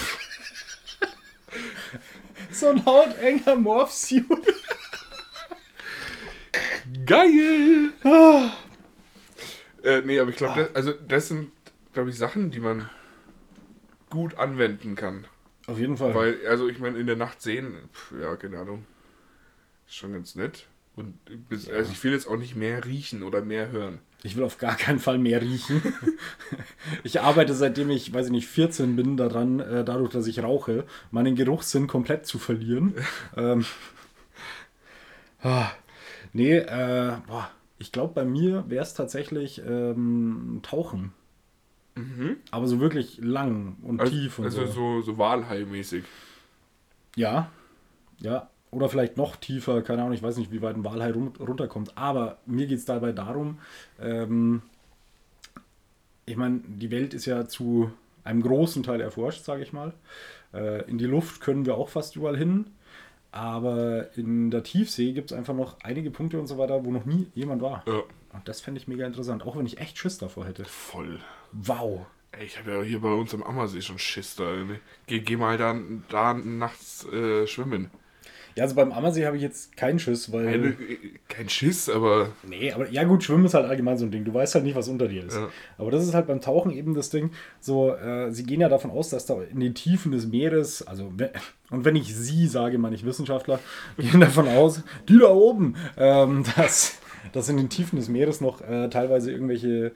Speaker 2: so ein hautenger Morph-Suit.
Speaker 1: Geil!
Speaker 2: Ah.
Speaker 1: Äh, nee, aber ich glaube, das, also das sind, glaube ich, Sachen, die man gut anwenden kann.
Speaker 2: Auf jeden Fall.
Speaker 1: Weil, also ich meine, in der Nacht sehen, pf, ja, keine Ahnung, ist schon ganz nett. Und bis, also ich will jetzt auch nicht mehr riechen oder mehr hören.
Speaker 2: Ich will auf gar keinen Fall mehr riechen. Ich arbeite seitdem ich, weiß ich nicht, 14 bin daran, äh, dadurch, dass ich rauche, meinen Geruchssinn komplett zu verlieren. ähm, ah, nee, äh, boah, ich glaube, bei mir wäre es tatsächlich ähm, Tauchen. Aber so wirklich lang und
Speaker 1: Also,
Speaker 2: tief und
Speaker 1: also
Speaker 2: so.
Speaker 1: so, so Walhai-mäßig.
Speaker 2: Ja, ja. Oder vielleicht noch tiefer, keine Ahnung, ich weiß nicht, wie weit ein Walhai run runterkommt. Aber mir geht es dabei darum, ähm, ich meine, die Welt ist ja zu einem großen Teil erforscht, sage ich mal. Äh, in die Luft können wir auch fast überall hin. Aber in der Tiefsee gibt es einfach noch einige Punkte und so weiter, wo noch nie jemand war.
Speaker 1: Ja,
Speaker 2: Und das fände ich mega interessant, auch wenn ich echt Schiss davor hätte.
Speaker 1: voll.
Speaker 2: Wow.
Speaker 1: Ey, ich habe ja hier bei uns am Ammersee schon Schiss da. Ne? Geh, geh mal da, da nachts äh, schwimmen.
Speaker 2: Ja, also beim Ammersee habe ich jetzt keinen Schiss, weil.
Speaker 1: Keine, kein Schiss, aber
Speaker 2: Nee, aber ja gut, Schwimmen ist halt allgemein so ein Ding. Du weißt halt nicht, was unter dir ist.
Speaker 1: Ja.
Speaker 2: Aber das ist halt beim Tauchen eben das Ding. So, äh, sie gehen ja davon aus, dass da in den Tiefen des Meeres, also und wenn ich sie sage, meine ich Wissenschaftler, gehen davon aus, die da oben, ähm, dass, dass in den Tiefen des Meeres noch äh, teilweise irgendwelche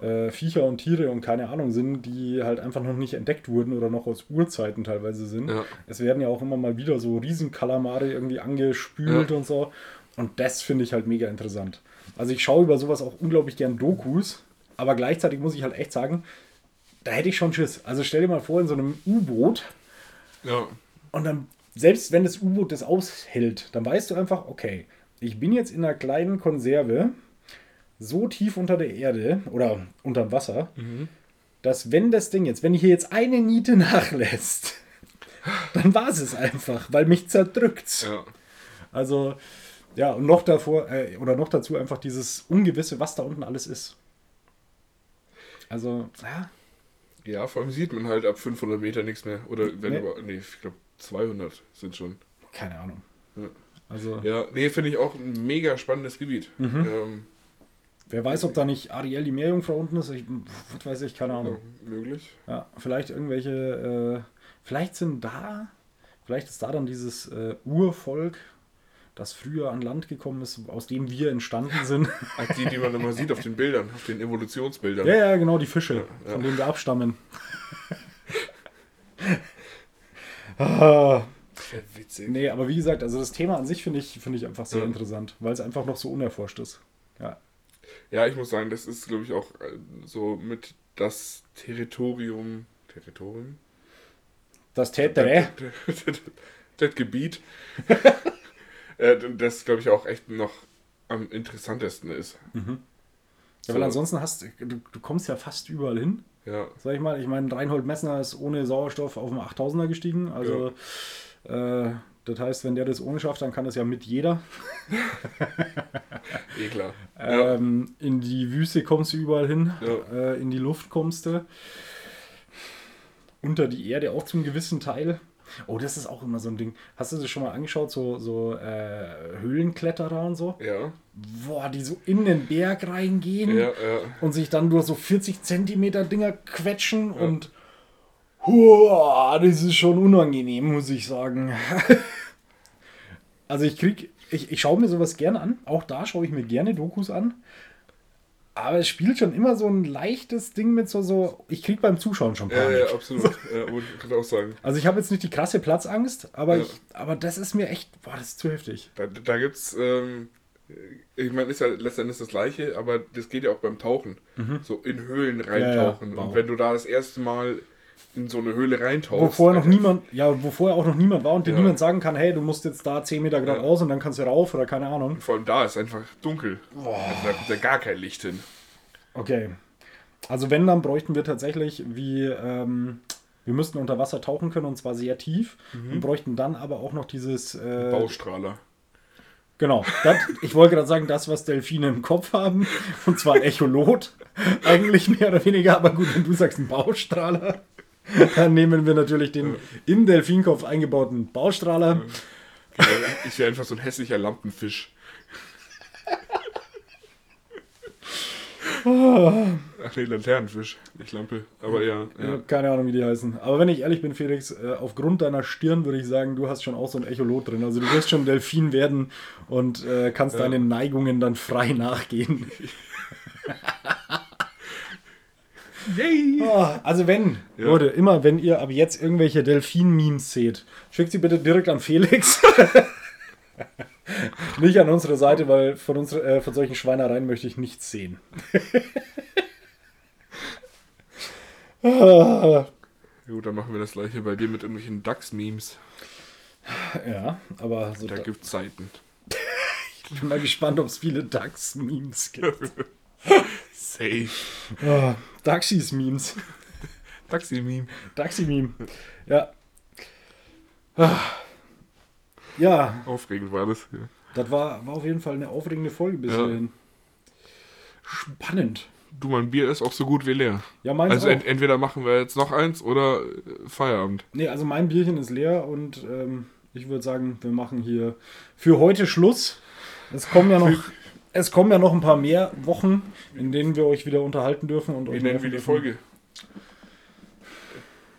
Speaker 2: äh, Viecher und Tiere und keine Ahnung sind, die halt einfach noch nicht entdeckt wurden oder noch aus Urzeiten teilweise sind.
Speaker 1: Ja.
Speaker 2: Es werden ja auch immer mal wieder so Riesenkalamare irgendwie angespült
Speaker 1: Ja.
Speaker 2: und so. Und das finde ich halt mega interessant. Also ich schaue über sowas auch unglaublich gern Dokus, aber gleichzeitig muss ich halt echt sagen, da hätte ich schon Schiss. Also stell dir mal vor, in so einem U-Boot
Speaker 1: ja.
Speaker 2: und dann, selbst wenn das U-Boot das aushält, dann weißt du einfach, okay, ich bin jetzt in einer kleinen Konserve, so tief unter der Erde oder unterm Wasser, dass wenn das Ding jetzt, wenn hier jetzt eine Niete nachlässt, dann war es einfach, weil mich zerdrückt.
Speaker 1: ja.
Speaker 2: Also, ja, und noch davor, äh, oder noch dazu einfach dieses Ungewisse, was da unten alles ist. Also, ja,
Speaker 1: Ja, vor allem sieht man halt ab 500 Meter nichts mehr. Oder wenn
Speaker 2: Nee.
Speaker 1: über, nee, ich glaube 200 sind schon.
Speaker 2: keine Ahnung.
Speaker 1: Ja.
Speaker 2: Also,
Speaker 1: Ja, nee, finde ich auch ein mega spannendes Gebiet.
Speaker 2: Mhm.
Speaker 1: Ähm,
Speaker 2: wer weiß, ob da nicht Ariel die Meerjungfrau unten ist. Ich, was weiß ich, keine
Speaker 1: ja,
Speaker 2: Ahnung.
Speaker 1: möglich.
Speaker 2: Ja, vielleicht irgendwelche, äh, vielleicht sind da, vielleicht ist da dann dieses äh, Urvolk, das früher an Land gekommen ist, aus dem wir entstanden sind.
Speaker 1: Die, die man immer sieht auf den Bildern, auf den Evolutionsbildern.
Speaker 2: ja, ja, genau, die Fische,
Speaker 1: Ja, ja.
Speaker 2: von denen wir abstammen. ah,
Speaker 1: Ja, witzig.
Speaker 2: nee, aber wie gesagt, also das Thema an sich finde ich, finde ich einfach sehr
Speaker 1: Ja.
Speaker 2: interessant, weil es einfach noch so unerforscht ist. Ja.
Speaker 1: Ja, ich muss sagen, das ist, glaube ich, auch äh, so mit das Territorium. Territorium?
Speaker 2: Das Tätere.
Speaker 1: das Gebiet. äh, das, glaube ich, auch echt noch am interessantesten ist.
Speaker 2: Ja,
Speaker 1: So.
Speaker 2: weil ansonsten hast du, du kommst ja fast überall hin.
Speaker 1: Ja,
Speaker 2: Sag ich mal, ich meine, Reinhold Messner ist ohne Sauerstoff auf dem 8000er gestiegen. Also, äh, das heißt, wenn der das ohne schafft, dann kann das ja mit jeder.
Speaker 1: eh klar. Ja,
Speaker 2: Ähm, in die Wüste kommst du überall hin.
Speaker 1: Ja.
Speaker 2: Äh, in die Luft kommst du. Unter die Erde auch zum gewissen Teil. Oh, das ist auch immer so ein Ding. Hast du das schon mal angeschaut? So, so äh, Höhlenkletterer und so?
Speaker 1: ja,
Speaker 2: Boah, die so in den Berg reingehen.
Speaker 1: ja,
Speaker 2: und sich dann durch so 40 Zentimeter Dinger quetschen und Huah, das ist schon unangenehm, muss ich sagen. also ich krieg, ich, ich schaue mir sowas gerne an. Auch da schaue ich mir gerne Dokus an. Aber es spielt schon immer so ein leichtes Ding mit so, so ich krieg beim Zuschauen schon
Speaker 1: Ja,
Speaker 2: Panik.
Speaker 1: ja, absolut. Ja, wollte ich gerade auch sagen.
Speaker 2: Also ich habe jetzt nicht die krasse Platzangst, aber,
Speaker 1: Ja.
Speaker 2: ich, aber das ist mir echt, boah, das ist zu heftig.
Speaker 1: Da, da gibt's, ähm, ich meine, ist ja letztendlich das Gleiche, aber das geht ja auch beim Tauchen. So in Höhlen reintauchen.
Speaker 2: Mhm. ja, wow.
Speaker 1: Und wenn du da das erste Mal in so eine Höhle reintauchst.
Speaker 2: Wo vorher noch niemand, ja, wo vorher auch noch niemand war und dir
Speaker 1: Ja.
Speaker 2: niemand sagen kann, hey, du musst jetzt da 10 Meter geradeaus und dann kannst du rauf oder keine Ahnung.
Speaker 1: Vor allem da ist einfach dunkel. Also da kommt ja gar kein Licht hin.
Speaker 2: Okay. Also wenn, dann bräuchten wir tatsächlich wie, ähm, wir müssten unter Wasser tauchen können und zwar sehr tief und bräuchten dann aber auch noch dieses, äh,
Speaker 1: Baustrahler.
Speaker 2: genau, das, ich wollte gerade sagen, das, was Delfine im Kopf haben und zwar ein Echolot, eigentlich mehr oder weniger, aber gut, wenn du sagst ein Baustrahler, dann nehmen wir natürlich den im Delfinkopf eingebauten Baustrahler.
Speaker 1: Ich wäre einfach so ein hässlicher Lampenfisch. Ach nee, Laternenfisch, nicht Lampe. Aber ja,
Speaker 2: Ja,
Speaker 1: ja.
Speaker 2: Keine Ahnung, wie die heißen. Aber wenn ich ehrlich bin, Felix, äh, aufgrund deiner Stirn würde ich sagen, du hast schon auch so ein Echolot drin. Also du wirst schon Delfin werden und äh, kannst deinen Neigungen dann frei nachgehen.
Speaker 1: Yay!
Speaker 2: Ah, also wenn,
Speaker 1: Ja.
Speaker 2: Leute, immer wenn ihr ab jetzt irgendwelche Delfin-Memes seht, schickt sie bitte direkt an Felix. Nicht an unsere Seite, weil von, uns, äh, von solchen Schweinereien möchte ich nichts sehen. Ah.
Speaker 1: Gut, dann machen wir das gleiche bei dir mit irgendwelchen DAX-Memes.
Speaker 2: Ja, aber so
Speaker 1: Da gibt's Zeiten.
Speaker 2: ich bin mal gespannt, ob es viele DAX-Memes gibt.
Speaker 1: Safe.
Speaker 2: Ah, Daxis-Memes.
Speaker 1: Taxi-Meme.
Speaker 2: Daxi-Meme. Ja. Ah. Ja,
Speaker 1: Aufregend war das. Ja.
Speaker 2: das war, war auf jeden Fall eine aufregende Folge bis
Speaker 1: Ja.
Speaker 2: Spannend.
Speaker 1: Du, mein Bier ist auch so gut wie leer.
Speaker 2: Ja, meins
Speaker 1: Also ent entweder machen wir jetzt noch eins oder äh, Feierabend.
Speaker 2: Nee, also mein Bierchen ist leer und ähm, ich würde sagen, wir machen hier für heute Schluss. Es kommen ja noch, es kommen ja noch ein paar mehr Wochen, in denen wir euch wieder unterhalten dürfen und
Speaker 1: Wie
Speaker 2: euch
Speaker 1: nennen wir die
Speaker 2: dürfen.
Speaker 1: Folge?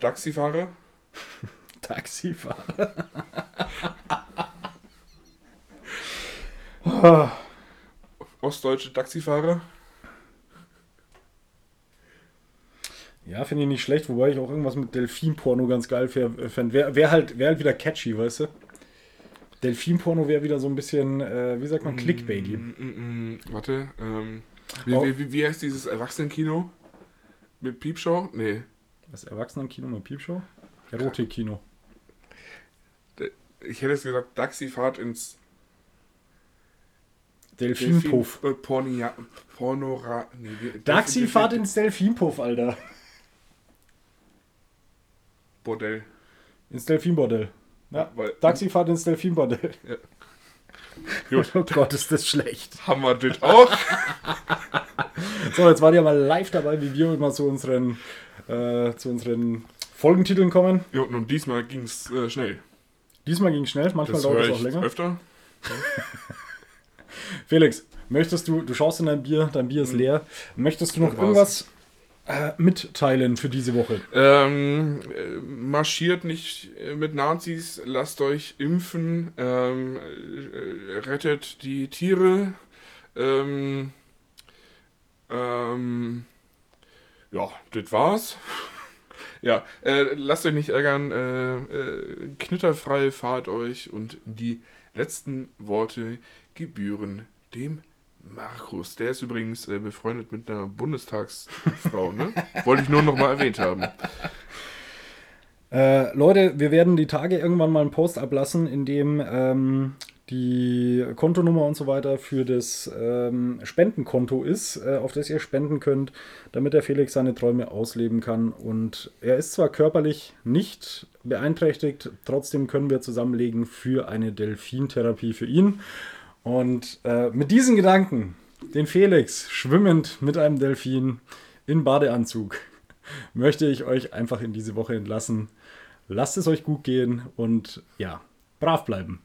Speaker 1: Taxifahrer?
Speaker 2: Taxifahrer. Ah,
Speaker 1: Ostdeutsche Taxifahrer?
Speaker 2: ja, finde ich nicht schlecht, wobei ich auch irgendwas mit Delfin-Porno ganz geil fände. Wäre wär halt, wär halt wieder catchy, weißt du? Delfin-Porno wäre wieder so ein bisschen, äh, wie sagt man, Clickbaity.
Speaker 1: Mm, mm, mm, warte. Ähm, wie,
Speaker 2: Oh.
Speaker 1: wie, wie, wie heißt dieses Erwachsenenkino? Mit Piepshow? Nee.
Speaker 2: Das Erwachsenenkino mit Piepshow? Erotik-Kino.
Speaker 1: Ich hätte jetzt gesagt, Taxifahrt ins
Speaker 2: Delfinpuff.
Speaker 1: Delfin- äh, Pornia, Pornora. Nee,
Speaker 2: Taxifahrt
Speaker 1: Delfin-
Speaker 2: ins Delfinpuff, Alter.
Speaker 1: Bordell.
Speaker 2: Ins Delfinbordell. Ja.
Speaker 1: Weil-
Speaker 2: Taxifahrt ins Delfinbordell.
Speaker 1: Gut,
Speaker 2: Oh Gott, ist das schlecht.
Speaker 1: haben wir das auch.
Speaker 2: So, jetzt wart ihr mal live dabei, wie wir immer zu unseren, äh, zu unseren Folgentiteln kommen.
Speaker 1: Ja, und diesmal ging es äh, schnell.
Speaker 2: Diesmal ging es schnell, manchmal
Speaker 1: Das
Speaker 2: dauert es auch länger.
Speaker 1: öfter.
Speaker 2: Felix, möchtest du, du schaust in dein Bier, dein Bier ist leer. Möchtest du noch irgendwas äh, mitteilen für diese Woche?
Speaker 1: Ähm, äh, marschiert nicht äh, mit Nazis, lasst euch impfen, ähm, äh, rettet die Tiere. Ähm, ähm, ja, das war's. Ja, äh, lasst euch nicht ärgern, äh, knitterfrei fahrt euch und die letzten Worte gebühren dem Markus. Der ist übrigens äh, befreundet mit einer Bundestagsfrau, ne? Wollte ich nur noch mal erwähnt haben.
Speaker 2: Äh, Leute, wir werden die Tage irgendwann mal einen Post ablassen, in dem ähm, die Kontonummer und so weiter für das ähm, Spendenkonto ist, äh, auf das ihr spenden könnt, damit der Felix seine Träume ausleben kann. Und er ist zwar körperlich nicht beeinträchtigt, trotzdem können wir zusammenlegen für eine Delfintherapie für ihn. Und äh, mit diesen Gedanken, den Felix schwimmend mit einem Delfin in Badeanzug, möchte ich euch einfach in diese Woche entlassen. Lasst es euch gut gehen und ja, brav bleiben.